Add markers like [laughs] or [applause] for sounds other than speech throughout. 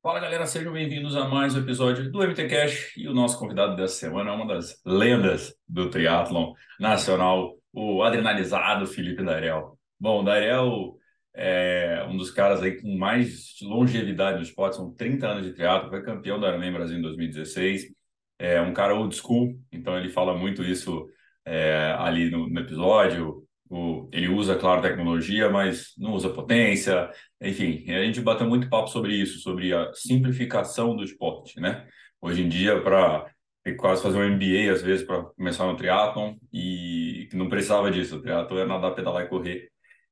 Fala galera, sejam bem-vindos a mais um episódio do MT Cash e o nosso convidado dessa semana é uma das lendas do triatlon nacional, o adrenalizado Felipe Darel. Bom, Darel é um dos caras aí com mais longevidade no esporte, são 30 anos de triatlo, foi campeão do Ironman Brasil em 2016, é um cara old school, então ele fala muito isso é, ali no, no episódio, o, ele usa, claro, tecnologia, mas não usa potência. Enfim, a gente bateu muito papo sobre isso, sobre a simplificação do esporte, né? Hoje em dia, para quase fazer um MBA, às vezes, para começar no triatlon, e não precisava disso. O triatlon é nadar, pedalar e correr,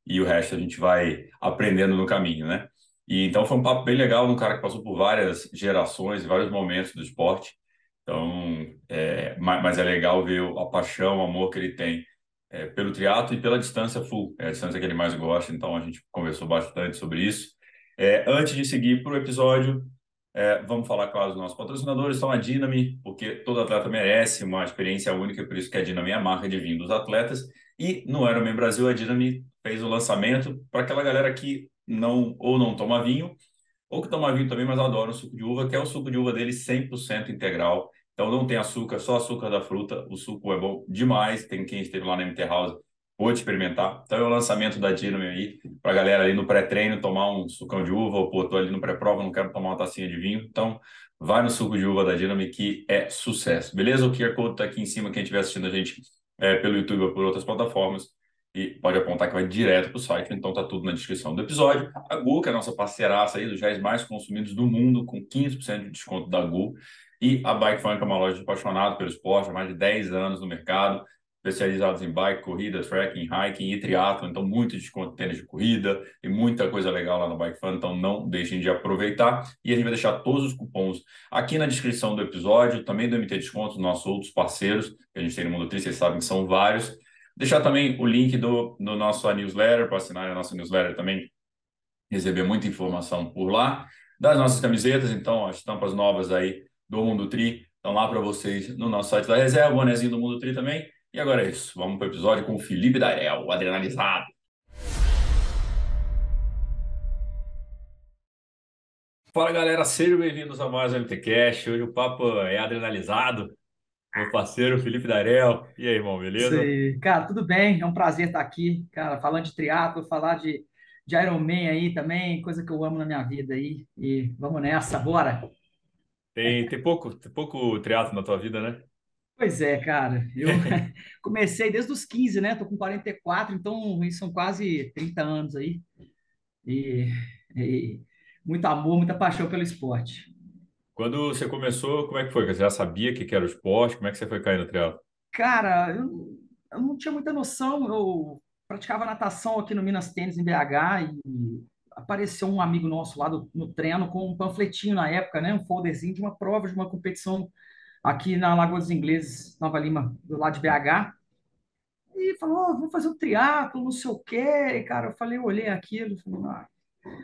e o resto a gente vai aprendendo no caminho, né? E então foi um papo bem legal, um cara que passou por várias gerações, vários momentos do esporte. Então, é, mas é legal ver a paixão, o amor que ele tem é, pelo triatlo e pela distância full, é a distância que ele mais gosta, então a gente conversou bastante sobre isso. É, antes de seguir para o episódio, é, vamos falar, claro, dos nossos patrocinadores, são a Dynami, porque todo atleta merece uma experiência única, por isso que a Dynami é a marca de vinho dos atletas, e no Ironman Brasil, a Dynami fez o lançamento para aquela galera que não ou não toma vinho, ou que toma vinho também, mas adora o suco de uva, que é o suco de uva dele 100% integral, então não tem açúcar, só açúcar da fruta. O suco é bom demais. Tem quem esteve lá na MT House pode experimentar. Então é o lançamento da Dynamo aí para galera ali no pré-treino tomar um sucão de uva ou pô, tô ali no pré-prova, não quero tomar uma tacinha de vinho. Então vai no suco de uva da Dynamo que é sucesso. Beleza? O QR Code está aqui em cima quem estiver assistindo a gente é, pelo YouTube ou por outras plataformas. E pode apontar que vai direto para o site, então tá tudo na descrição do episódio. A Gu, que é a nossa parceiraça aí dos géis mais consumidos do mundo, com 15% de desconto da Gu. E a Bike Funk é uma loja apaixonada pelo esporte, há mais de 10 anos no mercado, especializados em bike, corrida, trekking, hiking e triatlo, então muito desconto em tênis de corrida e muita coisa legal lá no Bike Fun, então não deixem de aproveitar. E a gente vai deixar todos os cupons aqui na descrição do episódio, também do MT Desconto, nossos outros parceiros, que a gente tem no Mundo Tri, vocês sabem que são vários. Deixar também o link do, do nosso newsletter, para assinar a nossa newsletter também, receber muita informação por lá. Das nossas camisetas, então, as estampas novas aí do Mundo Tri estão lá para vocês no nosso site da Reserva, o bonezinho do Mundo Tri também. E agora é isso, vamos para o episódio com o Felipe Darel, o adrenalizado. Fala galera, sejam bem-vindos a mais um MTCast. Hoje o papo é adrenalizado. Meu parceiro Felipe Darel. E aí, irmão, beleza? Sim. Cara, tudo bem? É um prazer estar aqui, cara, falando de triatlo, falar de, de Ironman aí também, coisa que eu amo na minha vida aí. E vamos nessa, bora! Tem, tem pouco, tem pouco triatlo na tua vida, né? Pois é, cara. Eu [laughs] [laughs] comecei desde os 15, né? Tô com 44, então são quase 30 anos aí. E, e muito amor, muita paixão pelo esporte. Quando você começou, como é que foi? Você já sabia que era o esporte? Como é que você foi cair no triatlo? Cara, eu, eu não tinha muita noção. Eu praticava natação aqui no Minas Tênis, em BH, e apareceu um amigo nosso lá do, no treino com um panfletinho na época, né? Um folderzinho de uma prova de uma competição aqui na Lagoa dos Ingleses, Nova Lima, do lado de BH. E falou, oh, vou fazer um triatlo, não sei o quê. E, cara, eu falei, eu olhei aquilo, falei, ah.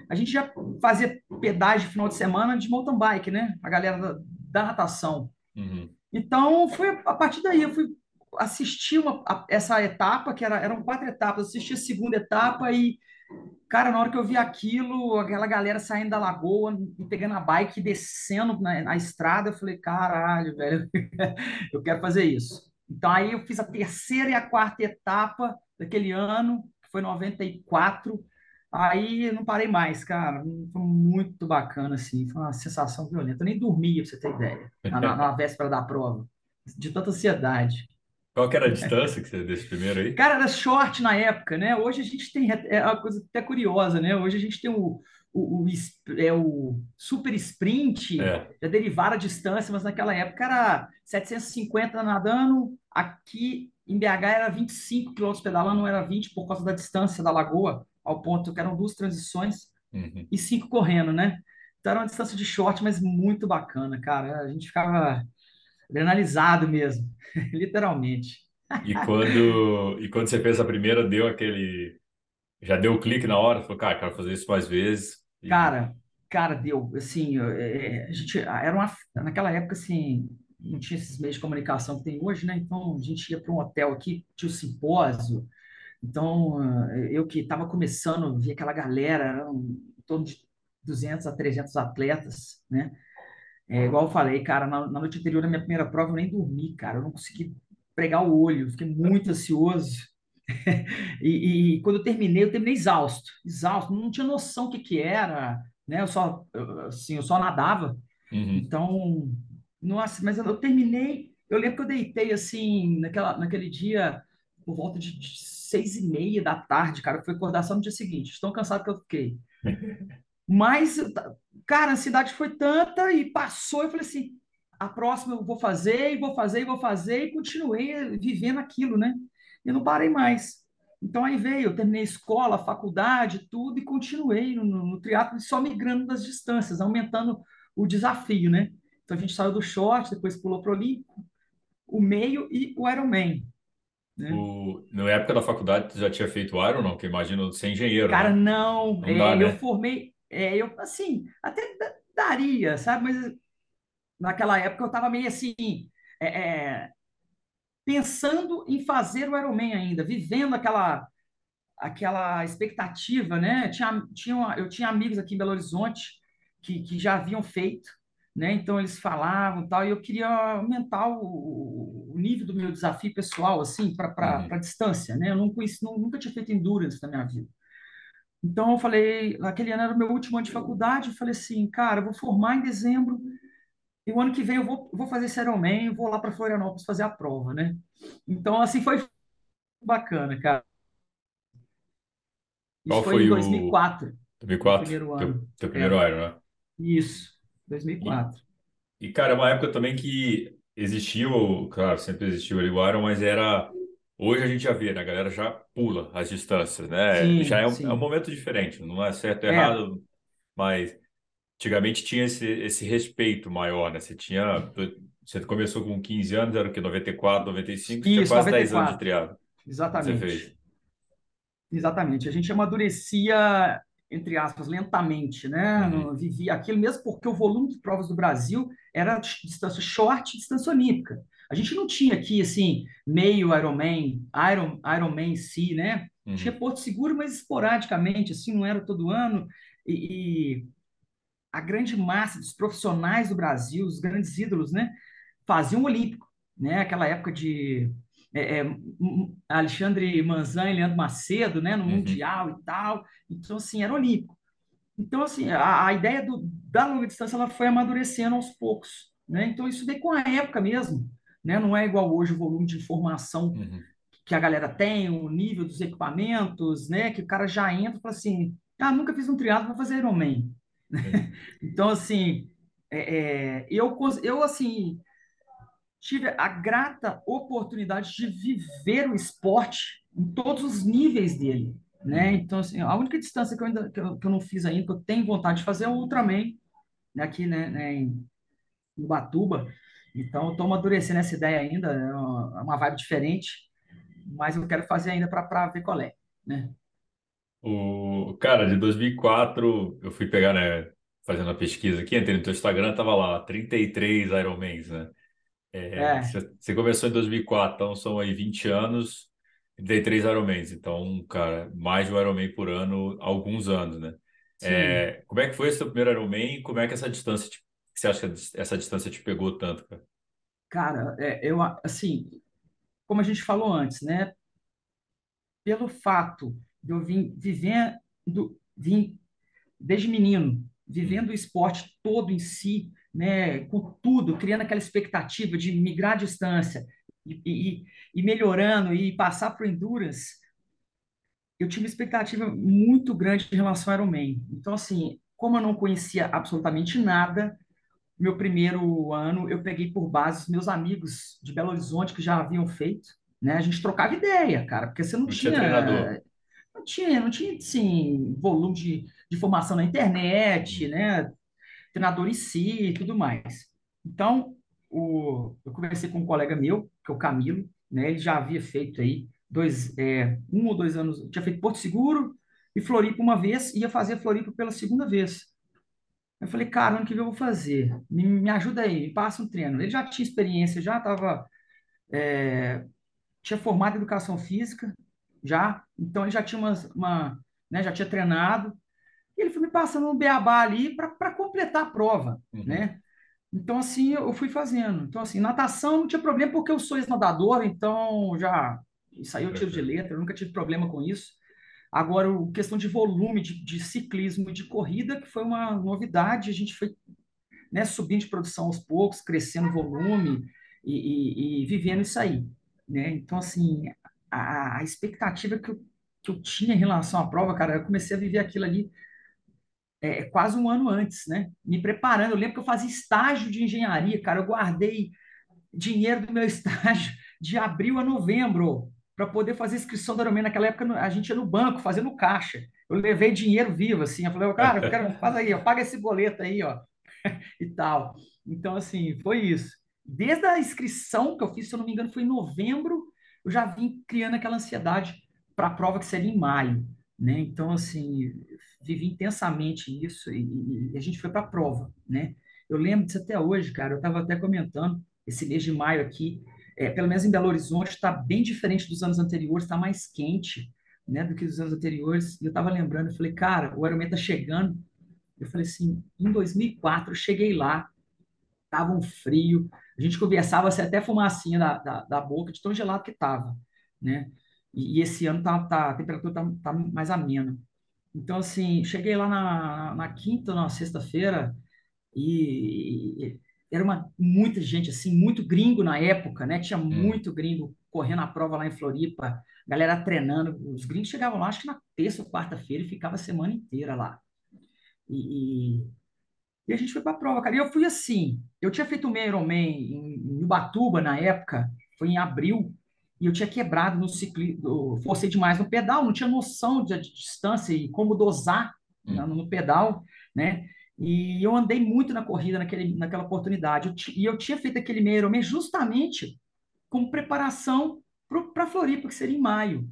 a gente já fazia pedágio final de semana de mountain bike, né? A galera da, da natação. Uhum. Então, foi a partir daí, eu fui assistir uma, a, essa etapa, que era, eram quatro etapas, assisti a segunda etapa e Cara, na hora que eu vi aquilo, aquela galera saindo da lagoa e pegando a bike e descendo na, na estrada, eu falei, caralho, velho, [laughs] eu quero fazer isso. Então aí eu fiz a terceira e a quarta etapa daquele ano, que foi 94. Aí não parei mais, cara. Foi muito bacana, assim. Foi uma sensação violenta. Eu nem dormia, pra você ter ideia, na, na véspera da prova, de tanta ansiedade. Qual que era a distância que você desse primeiro aí? Cara, era short na época, né? Hoje a gente tem, é uma coisa até curiosa, né? Hoje a gente tem o, o, o, é o super sprint, é. já derivar a distância, mas naquela época era 750 nadando, aqui em BH era 25 km pedalando, não era 20 por causa da distância da lagoa, ao ponto que eram duas transições uhum. e cinco correndo, né? Então era uma distância de short, mas muito bacana, cara. A gente ficava adrenalizado mesmo, [laughs] literalmente. E quando, e quando você fez a primeira, deu aquele. Já deu o clique na hora? Falou, cara, quero fazer isso mais vezes. E... Cara, cara, deu. Assim, é, a gente era uma. Naquela época, assim, não tinha esses meios de comunicação que tem hoje, né? Então a gente ia para um hotel aqui, tinha o simpósio. Então, eu que estava começando, via aquela galera, eram em torno de 200 a 300 atletas, né? É, igual eu falei, cara, na, na noite anterior da minha primeira prova eu nem dormi, cara, eu não consegui pregar o olho, fiquei muito ansioso. [laughs] e, e, quando eu terminei, eu terminei exausto, exausto, não tinha noção o que que era, né? Eu só, assim, eu só nadava. Uhum. Então, nossa, mas eu, eu terminei, eu lembro que eu deitei assim, naquela, naquele dia, por volta de, seis e meia da tarde, cara, foi acordar só no dia seguinte, tão cansado que eu fiquei. [laughs] Mas, cara, a ansiedade foi tanta e passou, eu falei assim, a próxima eu vou fazer, e vou fazer, e vou fazer, e continuei vivendo aquilo, né? E não parei mais. Então aí veio, eu terminei a escola, faculdade, tudo, e continuei no, no, triatlo, só migrando das distâncias, aumentando o desafio, né? Então a gente saiu do short, depois pulou para o olímpico, o meio e o Ironman. Né? O, na época da faculdade, tu já tinha feito Iron, não? Que imagino ser engenheiro, Cara, né? não, Não é, dá, eu né? formei, é, eu assim, até da- daria, sabe? Mas naquela época eu estava meio assim, é, é, pensando em fazer o Ironman ainda, vivendo aquela aquela expectativa, né? Tinha, tinha, eu tinha amigos aqui em Belo Horizonte que, que já haviam feito, né? Então eles falavam e tal, e eu queria aumentar o, o nível do meu desafio pessoal, assim, para Uhum. para distância, né? Eu não conheci, nu- nunca tinha feito endurance na minha vida. Então eu falei, naquele ano era o meu último ano de faculdade, eu falei assim, cara, eu vou formar em dezembro, e o ano que vem eu vou, vou fazer esse Ironman, eu vou lá para Florianópolis fazer a prova, né? Então, assim, foi bacana, cara. Qual Isso foi em foi dois mil e o quatro. meu 2004? primeiro Teu, ano. teu primeiro É, Iron, né? isso, E, 2004. e, cara, é uma época também que existiu, claro, sempre existiu ali o Iron, mas era... Hoje a gente já vê, né? A galera já pula as distâncias, né? Já Sim, é um, é um momento diferente, não é certo ou É, errado, mas antigamente tinha esse, esse respeito maior, né? Você tinha... Você começou com 15 anos, era o quê? 94, 95, você tinha isso, quase 10 anos de 94. triatlo. que você fez. Exatamente. Exatamente. A gente amadurecia, entre aspas, lentamente, né? Uhum, vivia aquilo, mesmo porque o volume de provas do Brasil era de distância short e distância olímpica. A gente não tinha aqui, assim, meio Ironman, Iron, Ironman em si, né? Tinha uhum, Porto Seguro, mas esporadicamente, assim, não era todo ano. E, a grande massa dos profissionais do Brasil, os grandes ídolos, né, faziam o Olímpico, né? Aquela época de é, é, Alexandre Manzan e Leandro Macedo, né, no uhum. Mundial e tal. Então, assim, era Olímpico. Então, assim, a, a ideia do, da longa distância ela foi amadurecendo aos poucos, né? Então, isso veio com a época mesmo, né? Não é igual hoje o volume de informação Uhum. que a galera tem, o nível dos equipamentos, né? Que o cara já entra e fala assim, ah, nunca fiz um triatlo, vou fazer Ironman. [laughs] Então, assim, é, é, eu, eu, assim, tive a grata oportunidade de viver o esporte em todos os níveis dele, né? Uhum. Então, assim, a única distância que eu, ainda, que eu, que eu não fiz ainda, que eu tenho vontade de fazer é o Ultraman, né, aqui, né, né, em Ubatuba. Então, eu estou amadurecendo essa ideia ainda, é uma, é uma vibe diferente, mas eu quero fazer ainda para ver qual é, né? O cara, de 2004, eu fui pegar, né, fazendo a pesquisa aqui, entrei no teu Instagram, tava lá, 33 Ironmans, né? É, É, você começou em 2004, então são aí 20 anos, 33 Ironmans. Então, cara, mais de um Ironman por ano, alguns anos, né? É, como é que foi esse teu primeiro Ironman e como é que essa distância, te, você acha que essa distância te pegou tanto, cara? cara, é, eu, assim, como a gente falou antes, né? pelo fato de eu vir vivendo, vim desde menino, vivendo o esporte todo em si, né, com tudo, criando aquela expectativa de migrar a distância e, e, e melhorando e passar para o endurance, eu tinha uma expectativa muito grande em relação ao Ironman. Então, assim, como eu não conhecia absolutamente nada, meu primeiro ano eu peguei por base os meus amigos de Belo Horizonte que já haviam feito, né? A gente trocava ideia, cara, porque você não Não tinha treinador. tinha não tinha, não tinha, assim, volume de, de formação na internet, Uhum. né? Treinador em si e tudo mais. Então, o, eu conversei com um colega meu, que é o Camilo, né? Ele já havia feito aí dois, é, um ou dois anos, tinha feito Porto Seguro e Floripa uma vez, e ia fazer Floripa pela segunda vez. Eu falei, cara, ano que vem eu vou fazer. Me, me ajuda aí, me passa um treino. Ele já tinha experiência, já estava, tinha formado em educação física, já, então ele já tinha uma, uma né, já tinha treinado, E ele foi me passando um beabá ali para completar a prova, Uhum. né? Então, assim, eu fui fazendo. Então, assim, natação não tinha problema porque eu sou ex-nadador, então já isso aí eu tiro de letra, eu nunca tive problema com isso. Agora, o questão de volume de, de ciclismo e de corrida, que foi uma novidade, a gente foi, né, subindo de produção aos poucos, crescendo volume e, e- e vivendo isso aí, né? Então, assim, a, a expectativa que eu, que eu tinha em relação à prova, cara, eu comecei a viver aquilo ali é, quase um ano antes, né? Me preparando. Eu lembro que eu fazia estágio de engenharia, cara. Eu guardei dinheiro do meu [laughs] estágio de abril a novembro para poder fazer inscrição da Ironman. Naquela época a gente ia no banco fazendo caixa. Eu levei dinheiro vivo, assim. Eu falei, "Ô, cara, eu quero, [laughs] faz aí, ó, paga esse boleto aí, ó, [laughs] e tal. Então, assim, foi isso. Desde a inscrição que eu fiz, se eu não me engano, foi em novembro, eu já vim criando aquela ansiedade para a prova que seria em maio, né? Então, assim, vivi intensamente isso e, e a gente foi para a prova, né? Eu lembro disso até hoje, cara. Eu estava até comentando esse mês de maio aqui, é, pelo menos em Belo Horizonte, está bem diferente dos anos anteriores, está mais quente, né, do que dos anos anteriores. E eu estava lembrando, eu falei, cara, o Ironman está chegando. Eu falei assim, em 2004, eu cheguei lá, tava um frio, a gente conversava assim, até fumacinha da, da, da boca, de tão gelado que tava, né? E, e esse ano tá, tá, a temperatura tá, tá mais amena. Então, assim, cheguei lá na, na quinta, na sexta-feira, e era uma, muita gente, assim, muito gringo na época, né? Tinha Hum. muito gringo correndo a prova lá em Floripa, galera treinando. Os gringos chegavam lá, acho que na terça ou quarta-feira, e ficava a semana inteira lá. E, e, e a gente foi para a prova, cara. E eu fui assim, eu tinha feito o meu Ironman em, em Ubatuba na época, foi em abril, e eu tinha quebrado no ciclismo, forcei demais no pedal, não tinha noção de, de distância e como dosar né, Hum. no pedal, né? E eu andei muito na corrida naquele, naquela oportunidade. Eu ti- e eu tinha feito aquele meio Ironman justamente como preparação para Floripa, que seria em maio.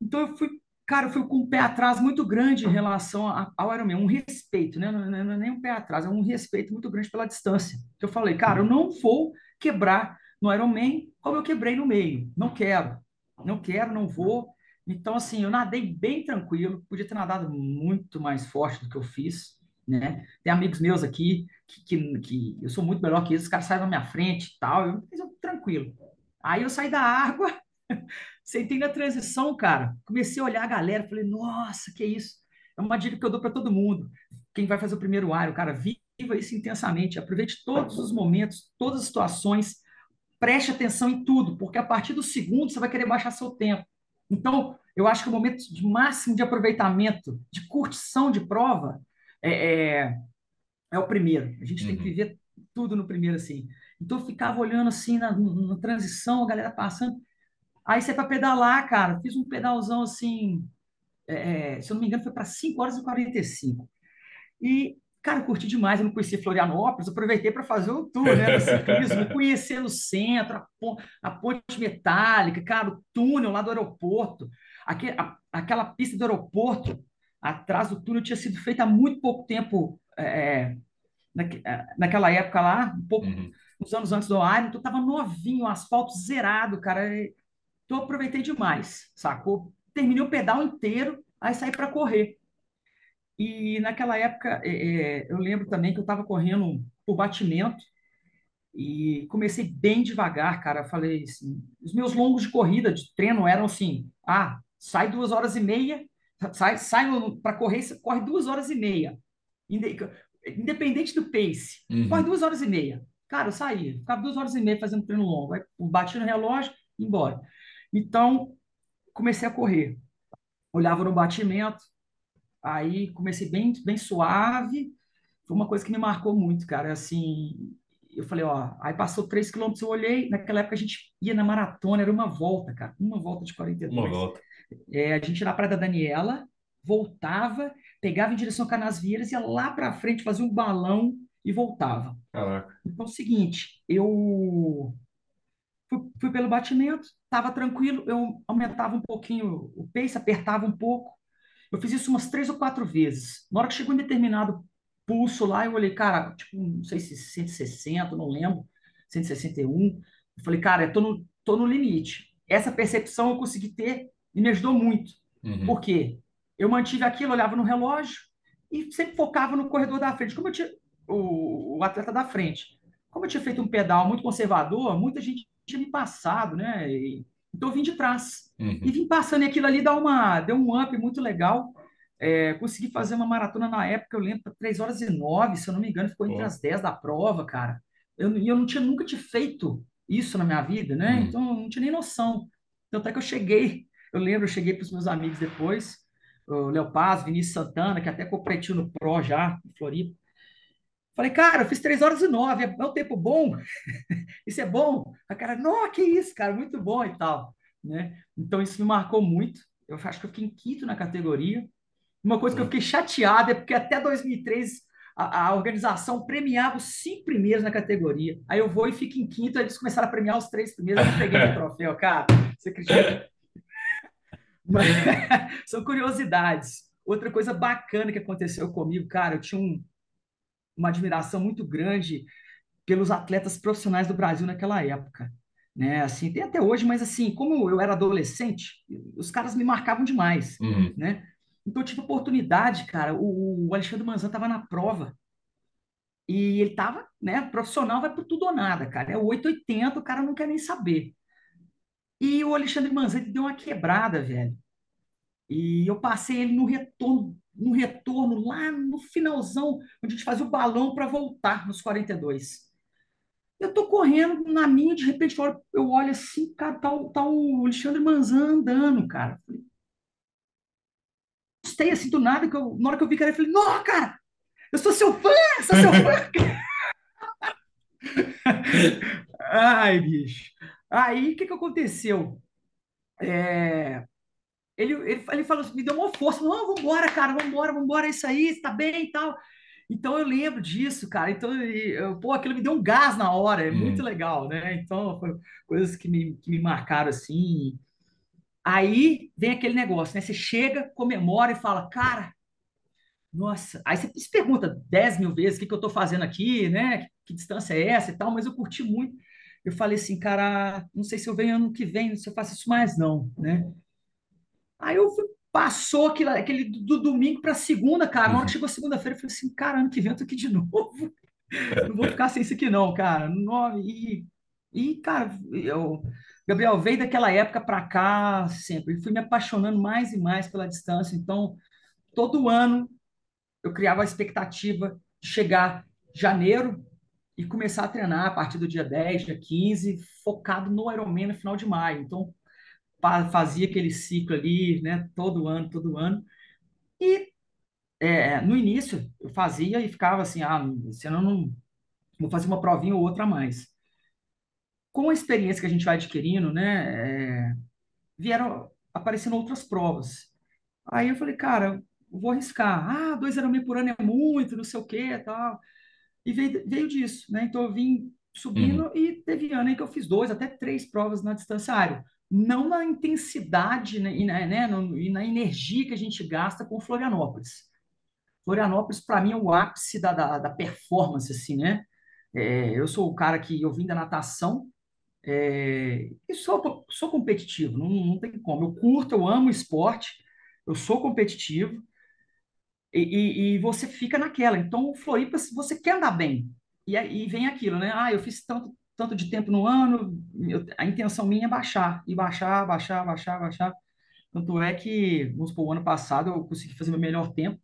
Então eu fui, cara, eu fui com um pé atrás muito grande em relação a- ao Ironman, um respeito, né? Não, não é nem um pé atrás, é um respeito muito grande pela distância. Que eu falei, cara, eu não vou quebrar no Ironman como eu quebrei no meio. Não quero, não quero, não vou. Então, assim, eu nadei bem tranquilo, podia ter nadado muito mais forte do que eu fiz, né? Tem amigos meus aqui que, que, que eu sou muito melhor que eles, os caras saem na minha frente e tal, eu, eu tranquilo. Aí eu saí da água, [laughs] Sentei na transição, cara. Comecei a olhar a galera, falei, nossa, que isso? É uma dica que eu dou para todo mundo. Quem vai fazer o primeiro Iron, cara, viva isso intensamente, aproveite todos os momentos, todas as situações, preste atenção em tudo, porque a partir do segundo você vai querer baixar seu tempo. Então, eu acho que o momento de máximo de aproveitamento, de curtição de prova, é, é, é o primeiro. A gente tem que Uhum. viver tudo no primeiro, assim. Então, eu ficava olhando assim na, na transição, a galera passando. Aí você para pedalar, cara, fiz um pedalzão assim, é, se eu não me engano, foi para 5 horas e 45. E. E, cara, eu curti demais. Eu não conhecia Florianópolis, aproveitei para fazer o tour, né, ciclismo, [laughs] conhecer o centro, a, pon- a ponte metálica, cara, o túnel lá do aeroporto, Aque- a- aquela pista do aeroporto atrás do túnel tinha sido feita há muito pouco tempo, é, naque- é, naquela época lá, um pouco, Uhum. uns anos antes do Iron, então tava novinho, o asfalto zerado, cara. Então, eu aproveitei demais, sacou? Terminei o pedal inteiro, aí saí para correr. E naquela época, é, é, eu lembro também que eu estava correndo por batimento e comecei bem devagar, cara. Eu falei assim, os meus longos de corrida, de treino, eram assim: ah, sai duas horas e meia, sai, sai para correr, corre duas horas e meia, Inde- independente do pace, corre Uhum. duas horas e meia. Cara, eu saía, ficava duas horas e meia fazendo treino longo, aí bati no relógio, e embora. Então, comecei a correr. Olhava no batimento, aí comecei bem, bem suave. Foi uma coisa que me marcou muito, cara. Assim, eu falei, ó, aí passou 3 quilômetros, eu olhei. Naquela época a gente ia na maratona, era uma volta, cara, uma volta de Uma 42. volta. É, a gente ia na Praia da Daniela, voltava, pegava em direção a Canasvieiras, ia lá para frente, fazia um balão e voltava. Caraca. Então, é o seguinte, eu fui, fui pelo batimento, estava tranquilo, eu aumentava um pouquinho o pace, apertava um pouco. Eu fiz isso umas três ou quatro vezes. Na hora que chegou em determinado pulso lá, eu olhei, cara, tipo, não sei se 160, não lembro, 161. Eu falei, cara, eu tô no, tô no limite. Essa percepção eu consegui ter e me ajudou muito. Uhum. Por quê? eu mantive aquilo, olhava no relógio e sempre focava no corredor da frente. Como eu tinha o, o atleta da frente, como eu tinha feito um pedal muito conservador, muita gente tinha me passado, né? E, então eu vim de trás. E Uhum. vim passando e aquilo ali dá uma, deu um up muito legal. É, consegui fazer uma maratona na época, eu lembro, 3 horas e 9, se eu não me engano, ficou entre as 10 da prova, cara. Eu, e eu não tinha nunca te feito isso na minha vida, né? Uhum. Então eu não tinha nem noção. Tanto é que eu cheguei, eu lembro, eu cheguei para os meus amigos depois, o Léo Paz, Vinícius Santana, que até competiu no Pro já, em Floripa. Falei, cara, eu fiz 3 horas e 9, é é um tempo bom? [laughs] Isso é bom? A cara, não, que isso, cara, muito bom e tal, né? Então isso me marcou muito. Eu acho que eu fiquei em quinto na categoria. Uma coisa que eu Pô. fiquei chateada é porque até 2003 a, a organização premiava os cinco primeiros na categoria. Aí eu vou e fico em quinto, aí eles começaram a premiar os três primeiros, eu não peguei meu [laughs] troféu, cara. Você acredita? [laughs] Mas, [laughs] são curiosidades. Outra coisa bacana que aconteceu comigo, cara, eu tinha um, uma admiração muito grande pelos atletas profissionais do Brasil naquela época. Né, assim, tem até hoje, mas assim, como eu era adolescente, os caras me marcavam demais, Uhum. né? Então eu tive oportunidade, cara. O, Alexandre Manzan estava na prova e ele tava, né? Profissional vai por tudo ou nada, cara. É o 880, o cara não quer nem saber. E o Alexandre Manzan deu uma quebrada, velho. E eu passei ele no retorno, no retorno lá no finalzão, onde a gente fazia o balão para voltar nos 42. Eu tô correndo na minha, de repente eu olho, assim, cara, tá, o- tá o Alexandre Manzan andando, cara. Gostei assim do nada, que eu, na hora que eu vi, cara, eu falei, não, cara, eu sou seu fã, sou seu fã. [laughs] Ai, bicho. Aí, o que que aconteceu? É, ele, ele, ele falou, assim, me deu uma força, não, vambora, cara, vambora, vambora, é isso aí, tá bem e tal. Então eu lembro disso, cara. Então, eu, pô, aquilo me deu um gás na hora, é muito Uhum. legal, né? Então, coisas que me, que me marcaram assim. Aí vem aquele negócio, né? Você chega, comemora e fala, cara, nossa. Aí você se pergunta dez mil vezes o que que eu tô fazendo aqui, né? Que, que distância é essa e tal, mas eu curti muito. Eu falei assim, cara, não sei se eu venho ano que vem, se eu faço isso mais, não, né? Aí eu fui, passou aquele, aquele do domingo para segunda, cara. Na hora que chegou segunda-feira, eu falei assim, cara, ano que vem eu tô aqui de [laughs] novo. Não vou ficar sem isso aqui, não, cara. E, e cara, eu, Gabriel, veio daquela época para cá sempre. E fui me apaixonando mais e mais pela distância. Então, todo ano eu criava a expectativa de chegar janeiro e começar a treinar a partir do dia 10, dia 15, focado no Ironman no final de maio. Então, fa- fazia aquele ciclo ali, né? Todo ano, todo ano. E é, no início eu fazia e ficava assim, ah, senão não vou fazer uma provinha ou outra a mais. Com a experiência que a gente vai adquirindo, né, é, vieram aparecendo outras provas. Aí eu falei, cara, eu vou arriscar. Ah, dois Ironman por ano é muito, não sei o quê, tal. E veio, veio disso, né? Então eu vim Uhum. subindo e teve ano aí que eu fiz dois, até três provas na distância aérea. Não na intensidade né, e, na, né, no- e na energia que a gente gasta com Florianópolis. Florianópolis, para mim, é o ápice da, da, da performance, assim, né? É, eu sou o cara que eu vim da natação é, e sou, sou competitivo, não, não tem como. Eu curto, eu amo esporte, eu sou competitivo e, e, e você fica naquela. Então, o Floripa, se você quer andar bem, e aí vem aquilo, né? Ah, eu fiz tanto, tanto de tempo no ano, eu- a intenção minha é baixar, e baixar, baixar, baixar, baixar. Tanto é que, vamos supor, o ano passado eu consegui fazer meu melhor tempo,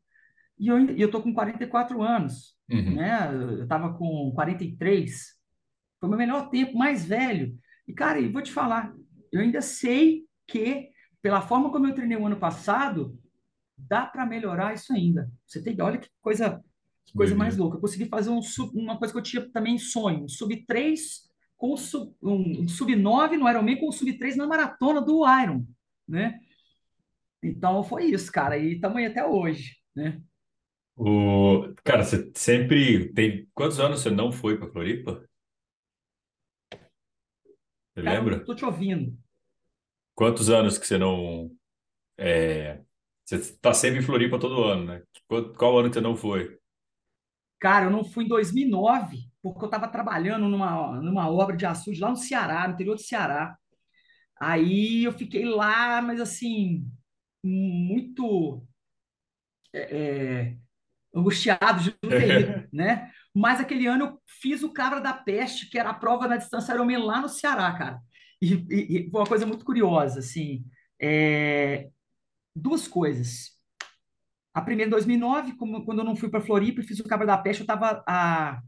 e eu, eu tô com 44 anos, Uhum. né? Eu tava com 43, foi o meu melhor tempo, mais velho. E, cara, e vou te falar, eu ainda sei que, pela forma como eu treinei o ano passado, dá para melhorar isso ainda. Você tem, olha que coisa, que coisa mais louca. Eu consegui fazer um sub- uma coisa que eu tinha também sonho, um sub 3 com sub, um, um sub 9 no Ironman com um sub 3 na maratona do Iron, né? Então foi isso, cara, e aí até hoje, né? O... Cara, você sempre tem. Quantos anos você não foi para Floripa? Você Cara, eu lembra? tô te ouvindo. Quantos anos que você não. É... Você tá sempre em Floripa todo ano, né? Qual, qual ano que você não foi? Cara, eu não fui em 2009 porque eu estava trabalhando numa, numa obra de açude lá no Ceará, no interior do Ceará. Aí eu fiquei lá, mas assim, muito. é, angustiado de não ter ido, [laughs] né? Mas aquele ano eu fiz o Cabra da Peste, que era a prova na distância Ironman lá no Ceará, cara. E, e, e foi uma coisa muito curiosa, assim. É, duas coisas. A primeira, em 2009, como, quando eu não fui para Floripa e fiz o Cabra da Peste, eu estava há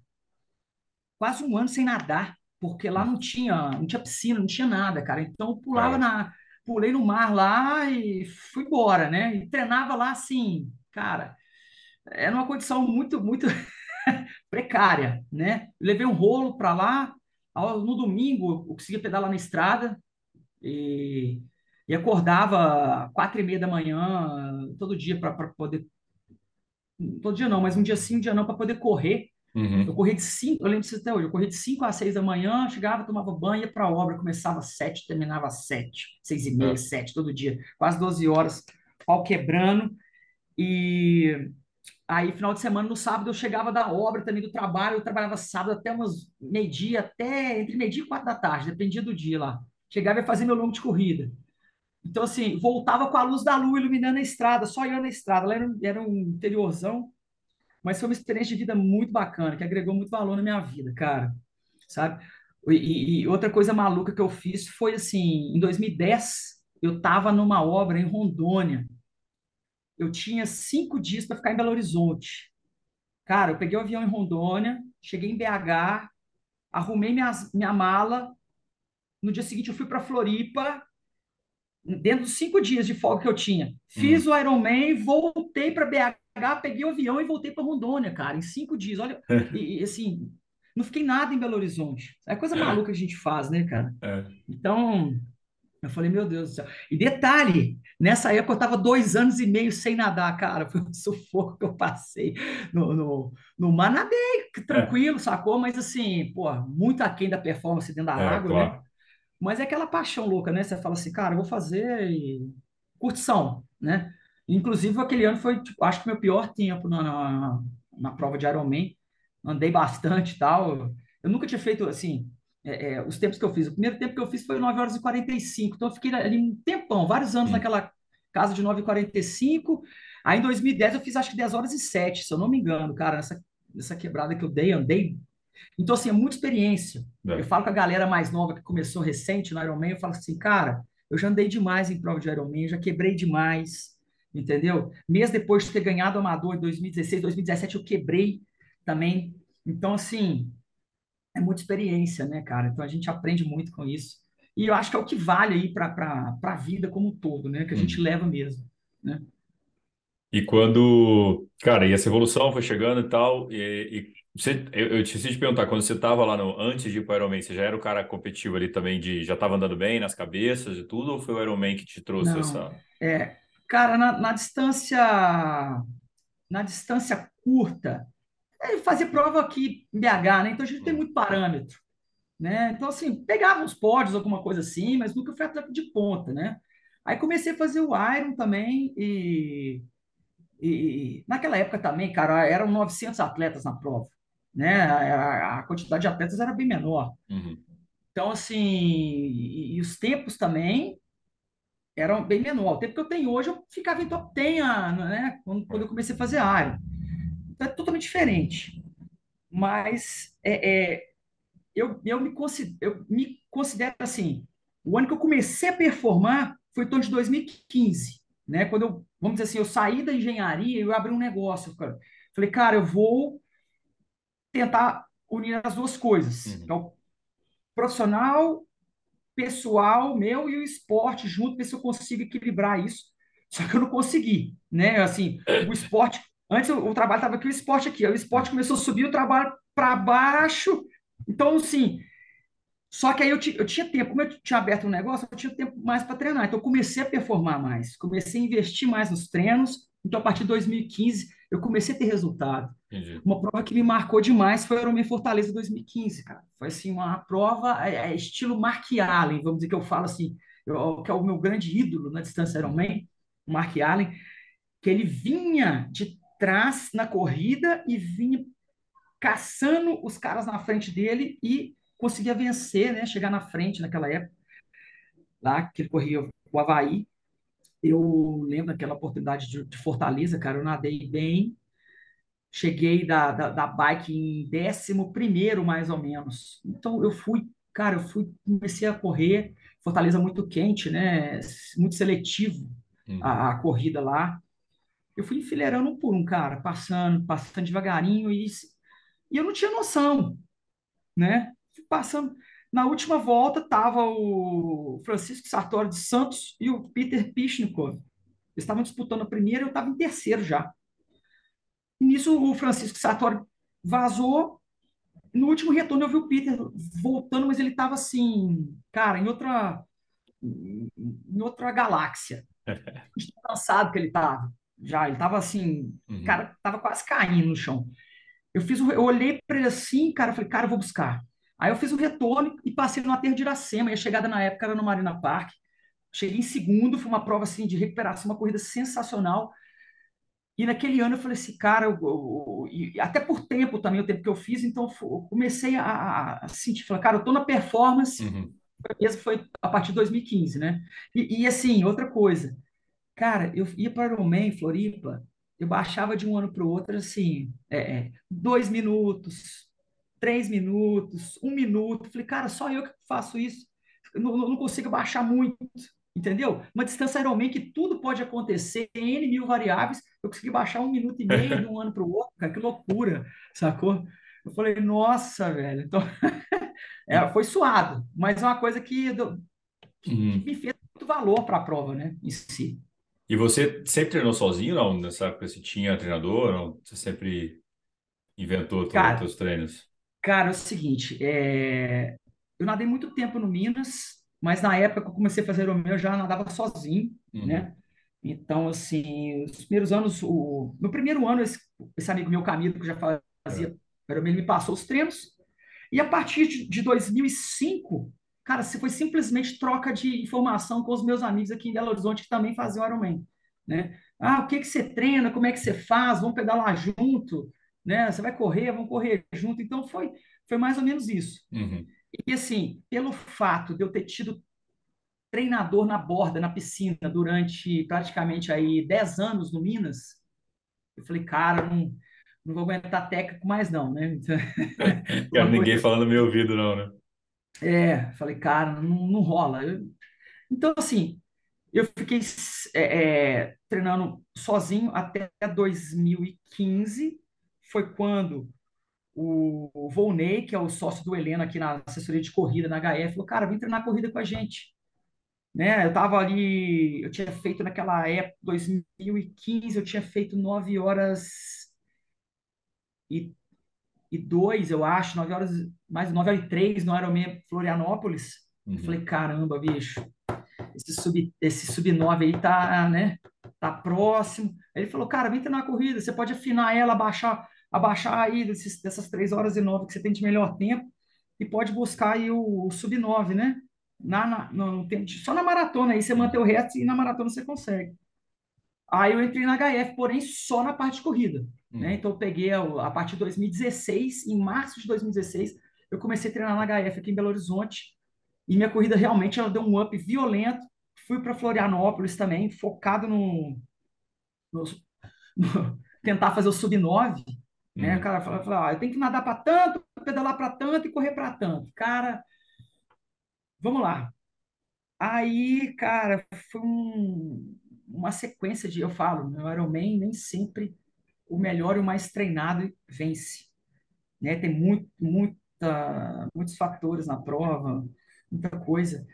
quase um ano sem nadar, porque lá não tinha, não tinha piscina, não tinha nada, cara. Então eu pulava É. na, pulei no mar lá e fui embora, né? E treinava lá assim, cara, era uma condição muito, muito precária, né? Levei um rolo para lá, no domingo eu conseguia pedalar na estrada e, e acordava quatro e meia da manhã todo dia para poder, todo dia não, mas um dia sim, um dia não, para poder correr. Eu Uhum. corria de cinco, eu lembro disso até hoje, eu corria de 5 às 6 da manhã, chegava, tomava banho, ia para a obra, começava às 7, terminava às 7, 6 e meia, É. 7, todo dia, quase 12 horas, pau quebrando. E aí, final de semana, no sábado, eu chegava da obra também, do trabalho, eu trabalhava sábado até umas meio-dia, até entre meio-dia e quatro da tarde, dependia do dia lá. Chegava e ia fazer meu longo de corrida. Então, assim, voltava com a luz da lua iluminando a estrada, só eu na estrada. Lá era, um- era um interiorzão, mas foi uma experiência de vida muito bacana, que agregou muito valor na minha vida, cara, sabe? E- e outra coisa maluca que eu fiz foi assim, em 2010, eu estava numa obra em Rondônia. Eu tinha cinco dias para ficar em Belo Horizonte. Cara, eu peguei o avião em Rondônia, cheguei em BH, arrumei minhas, minha mala. No dia seguinte, eu fui para Floripa, dentro dos cinco dias de folga que eu tinha. Fiz Uhum. o Ironman, voltei para BH, peguei o avião e voltei para Rondônia, cara, em cinco dias. Olha, [laughs] e, e, assim, não fiquei nada em Belo Horizonte. É coisa maluca que a gente faz, né, cara? É. Então, eu falei, meu Deus do céu. E detalhe, nessa época eu estava dois anos e meio sem nadar, cara. [laughs] Foi um sufoco que eu passei no, no, no mar. Nadei É. tranquilo, sacou? Mas assim, pô, muito aquém da performance dentro da É, água, né? claro. Mas é aquela paixão louca, né? Você fala assim, cara, eu vou fazer e... curtição, né? Inclusive, aquele ano foi, tipo, acho que meu pior tempo na, na, na prova de Ironman. Andei bastante e tal. Eu nunca tinha feito, assim, é, é, os tempos que eu fiz. O primeiro tempo que eu fiz foi 9 horas e 45. Então, eu fiquei ali um tempão, vários anos Sim. naquela casa de 9 e 45. Aí, em 2010, eu fiz acho que 10 horas e 7, se eu não me engano, cara, nessa, nessa quebrada que eu dei, andei. Então, assim, é muita experiência. Eu É. falo com a galera mais nova que começou recente no Ironman, eu falo assim, cara, eu já andei demais em prova de Ironman, eu já quebrei demais, entendeu? Mesmo depois de ter ganhado o Amador em 2016, 2017, eu quebrei também. Então, assim, é muita experiência, né, cara? Então a gente aprende muito com isso. E eu acho que é o que vale aí para a vida como um todo, né? Que a gente Uhum. leva mesmo, né? E quando, cara, e essa evolução foi chegando e tal, e, e você, eu, eu te esqueci de perguntar, quando você estava lá no, antes de ir para o Ironman, você já era o cara competitivo ali também, de já estava andando bem nas cabeças e tudo, ou foi o Ironman que te trouxe Não, essa... é, cara, na, na distância, na distância curta, é fazer prova aqui em BH, né? Então a gente tem Hum. muito parâmetro, né? Então, assim, pegava uns pódios, alguma coisa assim, mas nunca fui atleta de ponta, né? Aí comecei a fazer o Iron também e, e naquela época também, cara, eram 900 atletas na prova, né? A, a quantidade de atletas era bem menor. Uhum. Então, assim, e, e os tempos também eram bem menor. O tempo que eu tenho hoje, eu ficava em top 10, ah, né? Quando, quando eu comecei a fazer Iron. Então, é totalmente diferente. Mas é, é, eu, eu, me considero, eu me considero assim, o ano que eu comecei a performar foi em torno de 2015, né? Quando eu, vamos dizer assim, eu saí da engenharia e eu abri um negócio, cara. Falei, cara, eu vou tentar unir as duas coisas, Uhum. o profissional, pessoal meu e o esporte junto, ver se eu consigo equilibrar isso. Só que eu não consegui, né? Assim, o esporte, antes o, o trabalho estava aqui, o esporte aqui, aí o esporte começou a subir, o trabalho para baixo. Então, assim, só que aí eu, eu tinha tempo, como eu tinha aberto um negócio, eu tinha tempo mais para treinar. Então, eu comecei a performar mais, comecei a investir mais nos treinos. Então, a partir de 2015, eu comecei a ter resultado. Entendi. Uma prova que me marcou demais foi o Ironman Fortaleza 2015, cara. Foi assim uma prova é, é, estilo Mark Allen, vamos dizer que eu falo assim, eu- que é o meu grande ídolo na distância Ironman, o Mark Allen, que ele vinha de trás na corrida e vinha caçando os caras na frente dele e conseguia vencer, né? Chegar na frente naquela época, lá que ele corria o Havaí. eu lembro daquela oportunidade de, de Fortaleza, cara, eu nadei bem, cheguei da, da, da bike em décimo primeiro, mais ou menos. Então eu fui, cara, eu fui, comecei a correr, Fortaleza muito quente, né? Muito seletivo Uhum. a, a corrida lá. Eu fui enfileirando um por um, cara, passando, passando devagarinho e, e eu não tinha noção, né? Fui Passando. Na última volta tava o Francisco Sartori de Santos e o Peter Pichnikov. Eles estavam disputando a primeira e eu estava em terceiro já. E nisso o Francisco Sartori vazou. No último retorno eu vi o Peter voltando, mas ele estava assim, cara, em outra, em outra galáxia. [laughs] De cansado que ele estava. Já, ele estava assim, Uhum. cara, estava quase caindo no chão. Eu fiz o, eu olhei para ele assim, cara, eu falei, cara, eu vou buscar. Aí eu fiz o retorno e passei no aterro de Iracema. E a chegada na época era no Marina Park. Cheguei em segundo, foi uma prova assim de recuperação, uma corrida sensacional. E naquele ano eu falei assim, cara, eu, eu- e até por tempo também, o tempo que eu fiz, então eu comecei a, a- sentir, falar, cara, eu tô na performance, Uhum. mesmo foi a partir de 2015, né? E, e, assim, outra coisa, cara, eu ia para o Floripa, eu baixava de um ano para o outro, assim, é, é, dois minutos, três minutos, um minuto. Falei, cara, só eu que faço isso. Não, não consigo baixar muito, entendeu? Uma distância Ironman que tudo pode acontecer, N mil variáveis. Eu consegui baixar um minuto e meio de um ano para o outro, cara, que loucura, sacou? Eu falei, nossa, velho. Então, [laughs] é, foi suado, mas é uma coisa que, que, que uhum. me fez muito valor para a prova, né, em si. E você sempre treinou sozinho, não? Nessa época você tinha treinador, não? Você sempre inventou os Cara, teus treinos? Cara, é o seguinte, é, eu nadei muito tempo no Minas, mas na época que eu comecei a fazer o meu, eu já nadava sozinho, Uhum. né? Então, assim, os primeiros anos, o... no primeiro ano, esse, esse amigo meu, Camilo, que já É. fazia Ironman, ele me passou os treinos, e a partir de, de 2005, cara, se foi simplesmente troca de informação com os meus amigos aqui em Belo Horizonte, que também faziam Ironman, né? Ah, o que que você treina, como é que você faz, vamos pedalar junto, né? Você vai correr, vamos correr junto. Então, foi, foi mais ou menos isso. Uhum. E assim, pelo fato de eu ter tido treinador na borda, na piscina, durante praticamente aí 10 anos no Minas, eu falei, cara, não, não vou aguentar técnico mais não, né? [laughs] [laughs] Então, Quero ninguém falando no meu ouvido, não, né? É, falei, cara, não, não rola. Eu- então, assim, eu fiquei é, é, treinando sozinho até 2015, foi quando o Volney, que é o sócio do Heleno aqui na assessoria de corrida na HF, falou, cara, vem treinar corrida com a gente. Né? Eu tava ali, eu tinha feito naquela época, 2015, eu tinha feito 9 horas e, e 2, eu acho, 9 horas, mais 9 horas e 3 no Ironman Florianópolis. Eu Uhum. falei, caramba, bicho, esse sub, esse sub 9 aí tá, né, tá próximo. Aí ele falou, cara, vem treinar a corrida, você pode afinar ela, abaixar, abaixar aí desses, dessas 3 horas e 9 que você tem de melhor tempo e pode buscar aí o, o sub 9, né? Na, na, no, de- só na maratona aí você mantém o resto e na maratona você consegue. Aí eu entrei na HF, porém só na parte de corrida, né? Uhum. Então eu peguei a, a partir de 2016, em março de 2016, eu comecei a treinar na HF aqui em Belo Horizonte e minha corrida realmente ela deu um up violento. Fui para Florianópolis também, focado no, no- no- [laughs] tentar fazer o sub 9, né? O Uhum. cara fala, fala, ah, eu tenho que nadar para tanto, pedalar para tanto e correr para tanto. Cara, vamos lá. Aí, cara, foi um- uma sequência de, eu falo, no Ironman nem sempre o melhor e o mais treinado vence, né? Tem muito, muita, muitos fatores na prova, muita coisa.